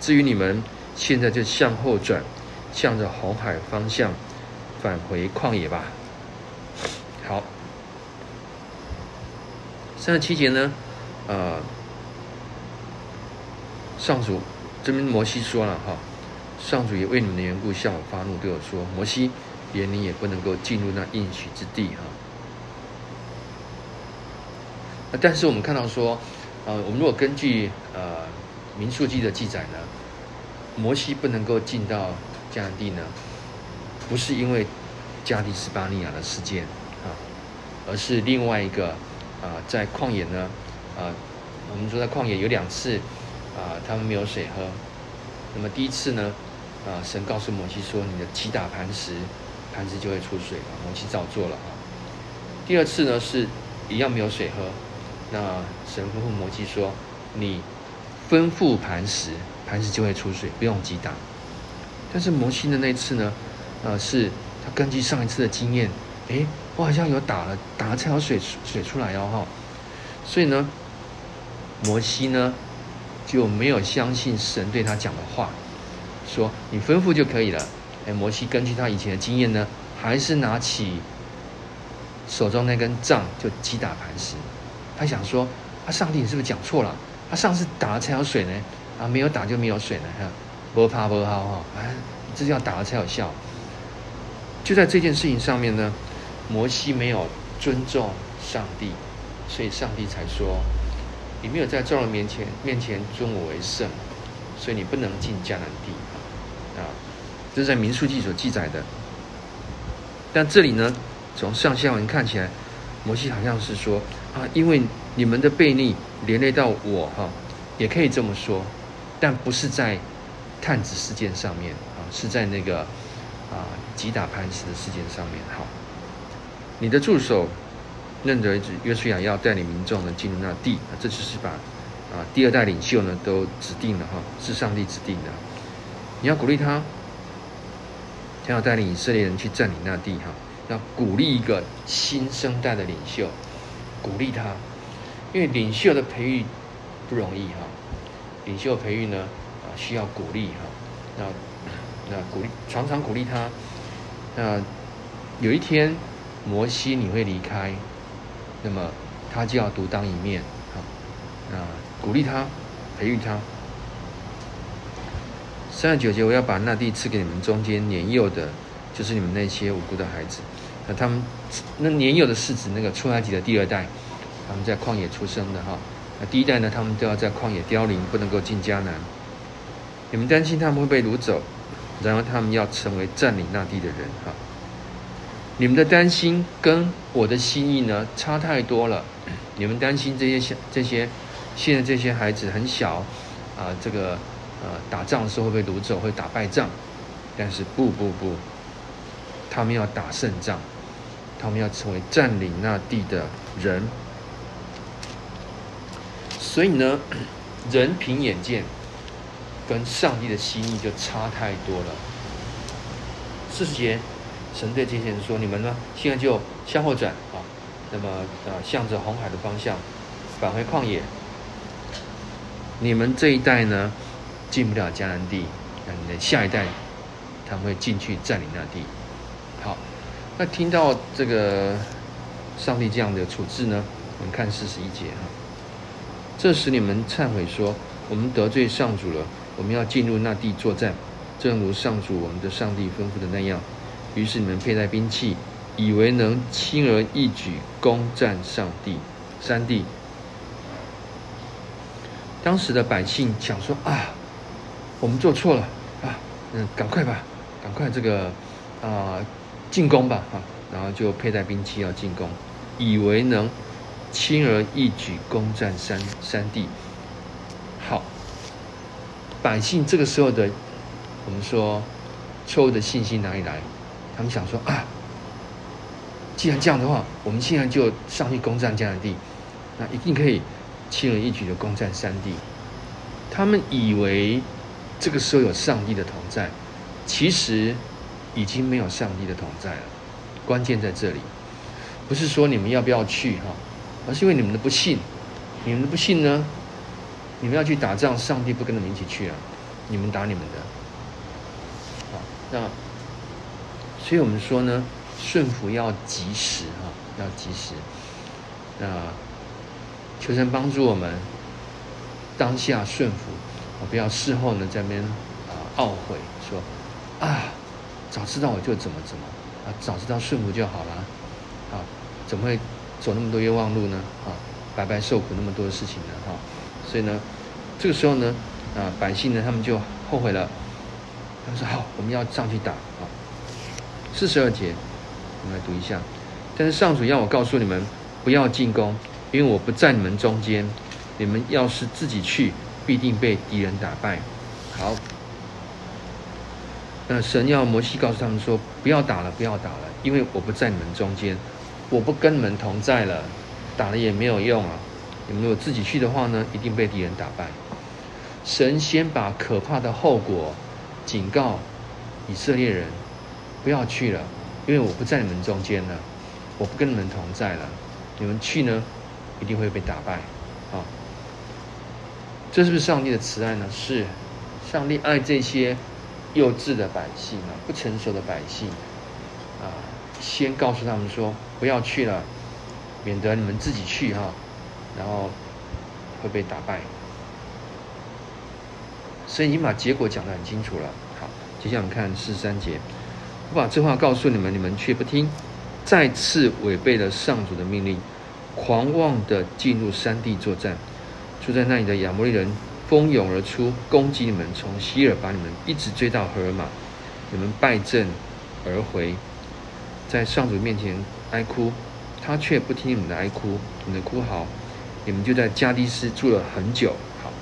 至于你们。”现在就向后转，向着红海方向返回旷野吧。好，三十七节呢，呃，上主这边摩西说了哈，上主也为你们的缘故向我发怒，对我说：“摩西，连你也不能够进入那应许之地哈。”但是我们看到说，呃，我们如果根据呃民数记的记载呢？摩西不能够进到迦南地呢，不是因为加迪斯巴尼亚的事件啊，而是另外一个啊，在旷野呢啊，我们说在旷野有两次啊，他们没有水喝。那么第一次呢啊，神告诉摩西说：“你的击打磐石，磐石就会出水了。”摩西照做了啊。第二次呢是一样没有水喝，那神吩咐摩西说：“你吩咐磐石。”磐石就会出水，不用击打。但是摩西的那次呢，呃，是他根据上一次的经验，诶，我好像有打了，打了才有水水出来哦，哈。所以呢，摩西呢就没有相信神对他讲的话，说你吩咐就可以了。诶，摩西根据他以前的经验呢，还是拿起手中那根杖就击打磐石。他想说，啊，上帝你是不是讲错了？他上次打了才有水呢？啊，没有打就没有水了哈，不怕不怕哈，啊，这要打了才有效。就在这件事情上面呢，摩西没有尊重上帝，所以上帝才说，你没有在众人面前面前尊我为圣，所以你不能进迦南地啊。这是在民数记所记载的。但这里呢，从上下文看起来，摩西好像是说啊，因为你们的悖逆连累到我哈，也可以这么说。但不是在探子事件上面啊，是在那个啊击打磐石的事件上面。好，你的助手认得约书亚要带领民众呢进入那地啊，这就是把啊第二代领袖呢都指定了哈，是上帝指定的。你要鼓励他，他要带领以色列人去占领那地哈，要鼓励一个新生代的领袖，鼓励他，因为领袖的培育不容易哈。领袖培育呢，啊，需要鼓励哈，那那鼓励，常常鼓励他。那有一天，摩西你会离开，那么他就要独当一面，好，那鼓励他，培育他。三十九节，我要把那地赐给你们中间年幼的，就是你们那些无辜的孩子。那他们那年幼的是指那个出埃及的第二代，他们在旷野出生的哈。那第一代呢，他们都要在旷野凋零，不能够进迦南。你们担心他们会被掳走，然后他们要成为占领那地的人哈。你们的担心跟我的心意呢，差太多了。你们担心这些小这些现在这些孩子很小啊，这个呃打仗的时候会被掳走，会打败仗。但是不不不，他们要打胜仗，他们要成为占领那地的人。所以呢，人凭眼见，跟上帝的心意就差太多了。四十节，神对这些人说：“你们呢，现在就向后转啊，那么啊，向着红海的方向返回旷野。你们这一代呢，进不了迦南地，那你的下一代他们会进去占领那地。好，那听到这个上帝这样的处置呢，我们看四十一节哈。”这时你们忏悔说：“我们得罪上主了，我们要进入那地作战，正如上主我们的上帝吩咐的那样。”于是你们佩戴兵器，以为能轻而易举攻占上地、山地。当时的百姓想说啊，我们做错了啊，嗯，赶快吧，赶快这个啊进攻吧啊，然后就佩戴兵器要进攻，以为能轻而易举攻占山山地。好，百姓这个时候的我们说错误的信心哪里来？他们想说啊，既然这样的话，我们现在就上去攻占迦南地，那一定可以。轻而易举的攻占山地，他们以为这个时候有上帝的同在，其实已经没有上帝的同在了。关键在这里，不是说你们要不要去哈，而是因为你们的不信。你们的不信呢？你们要去打仗，上帝不跟着你们一起去啊，你们打你们的。好，那所以我们说呢，顺服要及时哈，要及时。那。求神帮助我们当下顺服，我不要事后呢在那边啊懊悔，说啊早知道我就怎么怎么啊早知道顺服就好了啊怎么会走那么多冤枉路呢啊白白受苦那么多的事情呢哈、所以呢这个时候呢啊百姓呢他们就后悔了，他们说好我们要上去打啊四十二节我们来读一下，但是上主要我告诉你们不要进攻。因为我不在你们中间，你们要是自己去，必定被敌人打败。好，那神要摩西告诉他们说：不要打了，不要打了，因为我不在你们中间，我不跟你们同在了，打了也没有用啊。你们如果自己去的话呢，一定被敌人打败。神先把可怕的后果警告以色列人：不要去了，因为我不在你们中间了，我不跟你们同在了。你们去呢？一定会被打败，啊！这是不是上帝的慈爱呢？是，上帝爱这些幼稚的百姓啊，不成熟的百姓，啊，先告诉他们说不要去了，免得你们自己去哈，然后会被打败。所以已经把结果讲得很清楚了。好，接下来我们看四十三节，我把这话告诉你们，你们却不听，再次违背了上主的命令。狂妄地进入山地作战，住在那里的亚摩利人蜂拥而出，攻击你们，从西珥把你们一直追到何尔玛，你们败阵而回，在上主面前哀哭，他却不听你们的哀哭，你们的哭嚎，你们就在加低斯住了很久。好，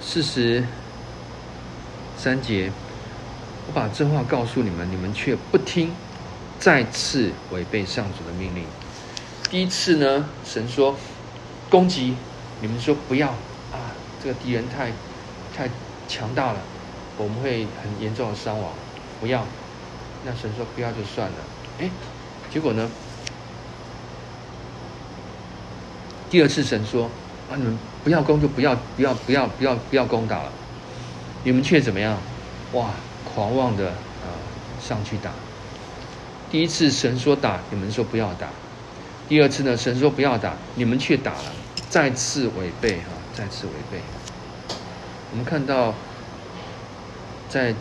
四十三节，我把这话告诉你们，你们却不听。再次违背上主的命令。第一次呢，神说攻击，你们说不要啊，这个敌人太太强大了，我们会很严重的伤亡，不要。那神说不要就算了。哎，结果呢？第二次神说啊，你们不要攻就不要不要不要不要不要攻打了，你们却怎么样？哇，狂妄的啊上去打。第一次神说打，你们说不要打；第二次呢，神说不要打，你们却打了，再次违背哈，再次违背。我们看到在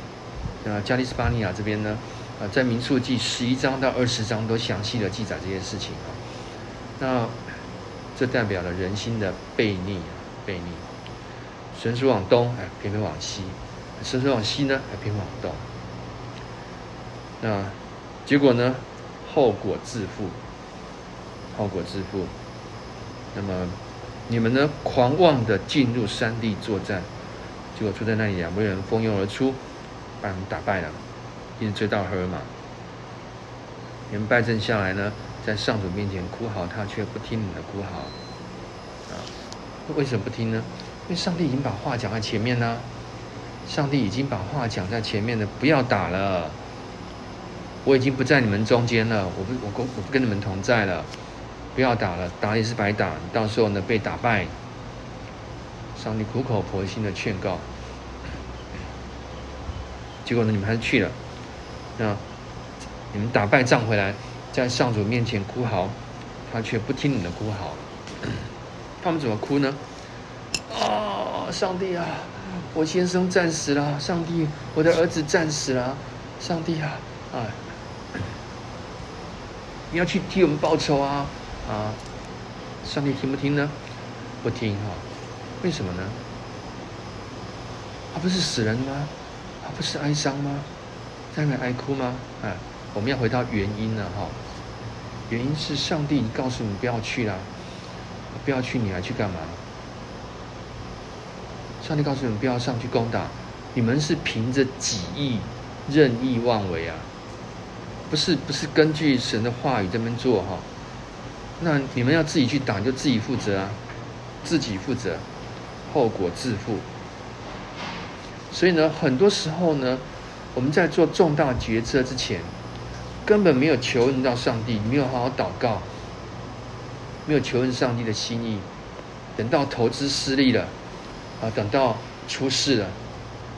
呃加利斯巴尼亚这边呢，啊，在民数记十一章到二十章都详细的记载这些事情啊。那这代表了人心的悖逆啊，悖逆。神说往东，哎，偏偏往西；神说往西呢，还偏往东。那。结果呢？后果自负。后果自负。那么你们呢？狂妄的进入山地作战，结果住在那里，亚摩利人蜂拥而出，把他们打败了，一直追到荷尔玛。你们败阵下来呢，在上主面前哭嚎，他却不听你的哭嚎。啊，为什么不听呢？因为上帝已经把话讲在前面呢。上帝已经把话讲在前面了，不要打了。我已经不在你们中间了，我不，我跟我不跟你们同在了，不要打了，打也是白打，到时候呢被打败。上帝苦口婆心的劝告，结果呢你们还是去了，那你们打败仗回来，在上主面前哭嚎，他却不听你的哭嚎，他们怎么哭呢？啊，上帝啊，我先生战死了，上帝，我的儿子战死了，上帝啊，啊。你要去替我们报仇啊！啊，上帝听不听呢？不听哈，为什么呢？他不是死人吗？他不是哀伤吗？在那边哀哭吗？啊，我们要回到原因了哈。原因是上帝告诉你不要去啦，不要去，你还去干嘛？上帝告诉你们不要上去攻打，你们是凭着己意任意妄为啊，不是不是根据神的话语这么做哈。那你们要自己去打，就自己负责啊，自己负责，后果自负。所以呢，很多时候呢，我们在做重大决策之前，根本没有求问到上帝，没有好好祷告，没有求问上帝的心意。等到投资失利了，啊，等到出事了，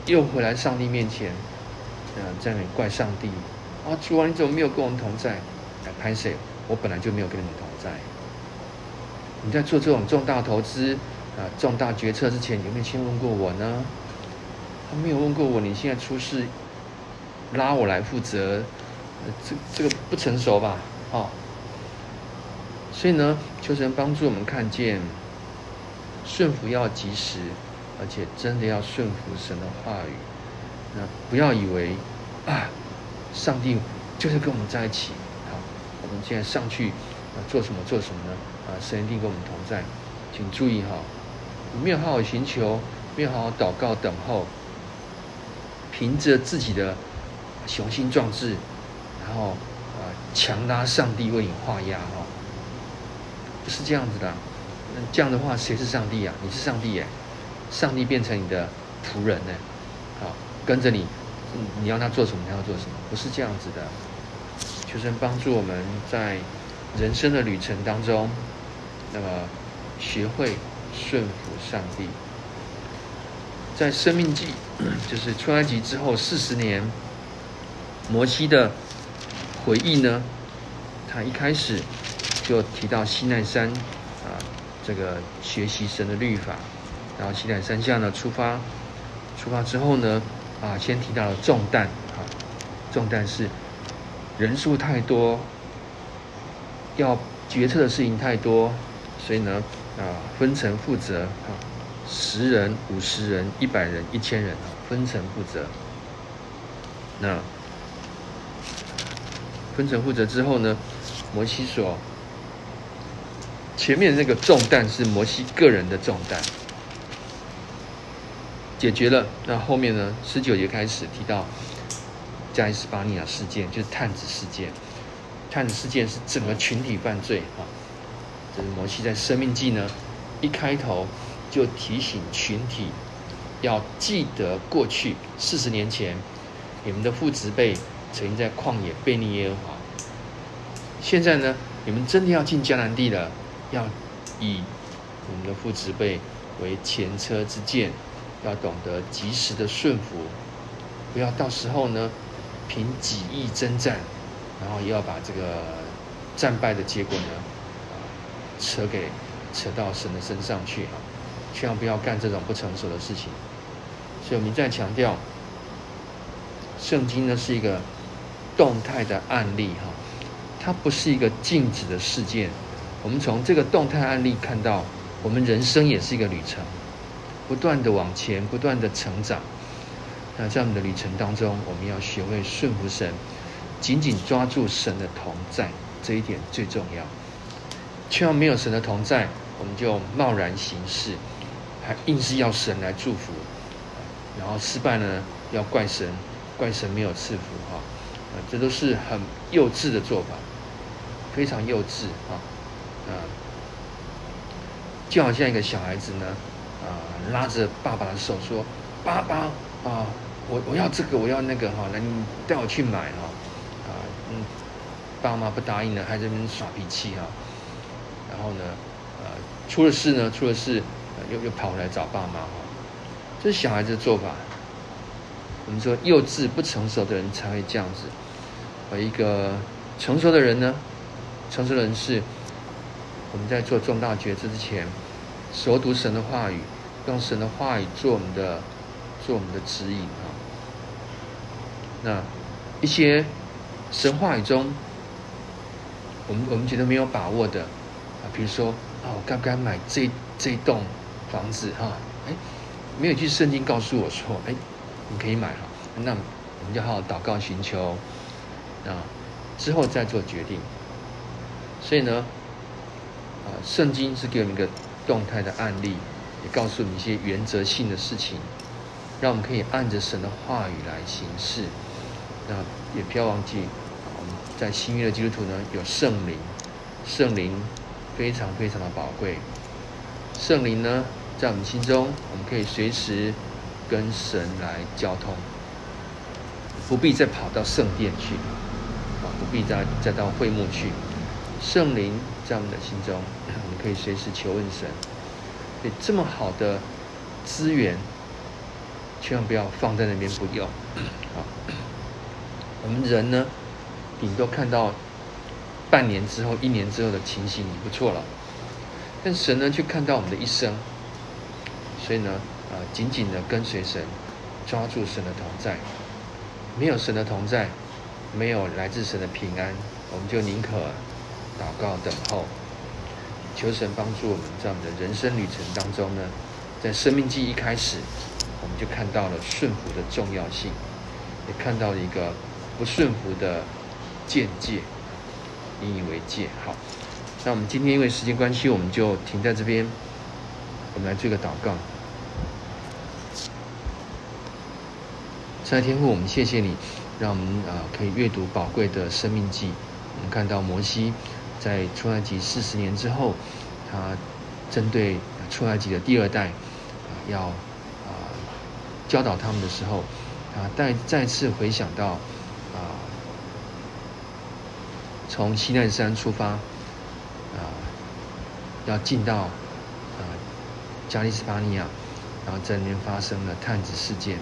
又回来上帝面前，呃，在那里怪上帝。啊，主啊，你怎么没有跟我们同在？来拍谁？我本来就没有跟你们同在。你在做这种重大投资啊、重大决策之前，有没有先问过我呢？他没有问过我，你现在出事，拉我来负责，这这个不成熟吧？哦，所以呢，求神帮助我们看见，顺服要及时，而且真的要顺服神的话语。那不要以为啊，上帝就是跟我们在一起。好，我们现在上去啊，做什么做什么呢？啊，神一定跟我们同在。请注意哈，没有好好寻求，没有好好祷告等候。凭着自己的雄心壮志，然后啊，强拉上帝为你画押哦，不是这样子的。那这样的话，谁是上帝啊？你是上帝耶，上帝变成你的仆人呢？好，跟着你，你要他做什么，他要做什么，不是这样子的。求神帮助我们在人生的旅程当中，那么学会顺服上帝。在生命记，就是出埃及之后四十年，摩西的回忆呢，他一开始就提到西奈山啊，这个学习神的律法，然后西奈山下呢出发，出发之后呢，啊，先提到了重担啊，重担是人数太多，要决策的事情太多，所以呢，啊，分层负责啊。十人、五十人、一百人、一千人啊，分层负责。那分成负责之后呢，摩西说，前面那个重担是摩西个人的重担，解决了。那后面呢，十九节开始提到加利斯巴尼亚事件，就是探子事件。探子事件是整个群体犯罪啊。这是摩西在生命记呢一开头。就提醒群体要记得过去四十年前，你们的父执辈曾经在旷野悖逆耶和华。现在呢，你们真的要进迦南地了，要以我们的父执辈为前车之鉴，要懂得及时的顺服，不要到时候呢凭己意征战，然后要把这个战败的结果呢扯给扯到神的身上去啊。千万不要干这种不成熟的事情。所以我们再强调，圣经呢是一个动态的案例哈，它不是一个静止的事件。我们从这个动态案例看到，我们人生也是一个旅程，不断的往前，不断的成长。那在我们的旅程当中，我们要学会顺服神，紧紧抓住神的同在，这一点最重要。千万没有神的同在，我们就贸然行事。还硬是要神来祝福，然后失败呢，要怪神，怪神没有赐福，这都是很幼稚的做法，非常幼稚啊，啊，就好像一个小孩子呢，啊，拉着爸爸的手说：“爸爸啊，我我要这个，我要那个哈，来你带我去买哈，啊，嗯，爸妈不答应呢，还在那边耍脾气哈，然后呢，呃，出了事呢，出了事。”又又跑回来找爸妈哈，这是小孩子的做法。我们说幼稚不成熟的人才会这样子，而一个成熟的人呢，成熟的人是我们在做重大决策之前，熟读神的话语，用神的话语做我们的做我们的指引啊。那一些神话语中，我们我们觉得没有把握的啊，比如说啊，我该不该买这？这栋房子哈，哎，没有一句圣经告诉我说，哎，你可以买哈，那我们就好好祷告寻求啊，之后再做决定。所以呢，啊，圣经是给我们一个动态的案例，也告诉我们一些原则性的事情，让我们可以按着神的话语来行事。那也不要忘记，我们在新约的基督徒呢，有圣灵，圣灵非常非常的宝贵。圣灵呢，在我们心中，我们可以随时跟神来交通，不必再跑到圣殿去，啊，不必再再到会幕去。圣灵在我们的心中，我们可以随时求问神。所以这么好的资源，千万不要放在那边不用。好，我们人呢，顶多看到半年之后、一年之后的情形，已不错了。但神呢，却看到我们的一生，所以呢，啊，紧紧的跟随神，抓住神的同在。没有神的同在，没有来自神的平安，我们就宁可祷告等候，求神帮助我们，在我们的人生旅程当中呢，在生命记一开始，我们就看到了顺服的重要性，也看到了一个不顺服的见解，引以为戒。好。那我们今天因为时间关系，我们就停在这边。我们来做个祷告。在天父，我们谢谢你，让我们啊可以阅读宝贵的生命记。我们看到摩西在出埃及四十年之后，他针对出埃及的第二代啊要啊教导他们的时候，啊再再次回想到啊从西奈山出发啊。要进到呃加利斯巴尼亚，然后在里面发生了探子事件。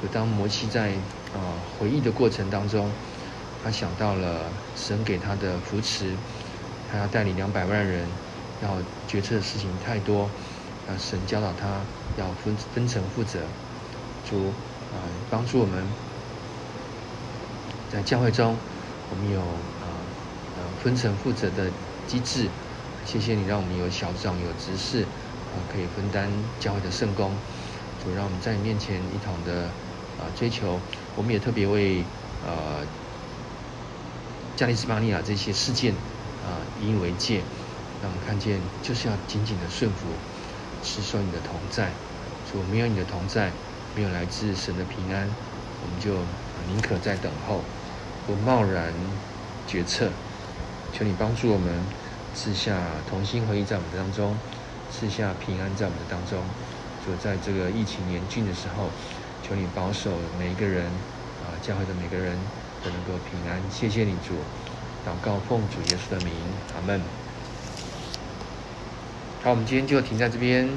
就当摩西在呃回忆的过程当中，他想到了神给他的扶持，他要带领两百万人，要决策的事情太多，那神教导他要分分层负责。主啊，帮助我们，在教会中，我们有啊呃分层负责的机制。谢谢你让我们有小长有执事，啊，可以分担教会的圣工。主让我们在你面前一同的啊追求。我们也特别为呃加利斯巴尼亚这些事件啊引以为戒，让我们看见就是要紧紧的顺服，持守你的同在。说没有你的同在，没有来自神的平安，我们就宁可在等候，不贸然决策。求你帮助我们。赐下同心合意在我们当中，赐下平安在我们的当中。就在这个疫情严峻的时候，求你保守每一个人啊，教会的每个人都能够平安。谢谢你主，祷告奉主耶稣的名，阿门。好，我们今天就停在这边。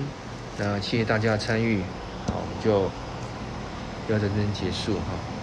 那谢谢大家的参与，好，我们就要在这边结束哈。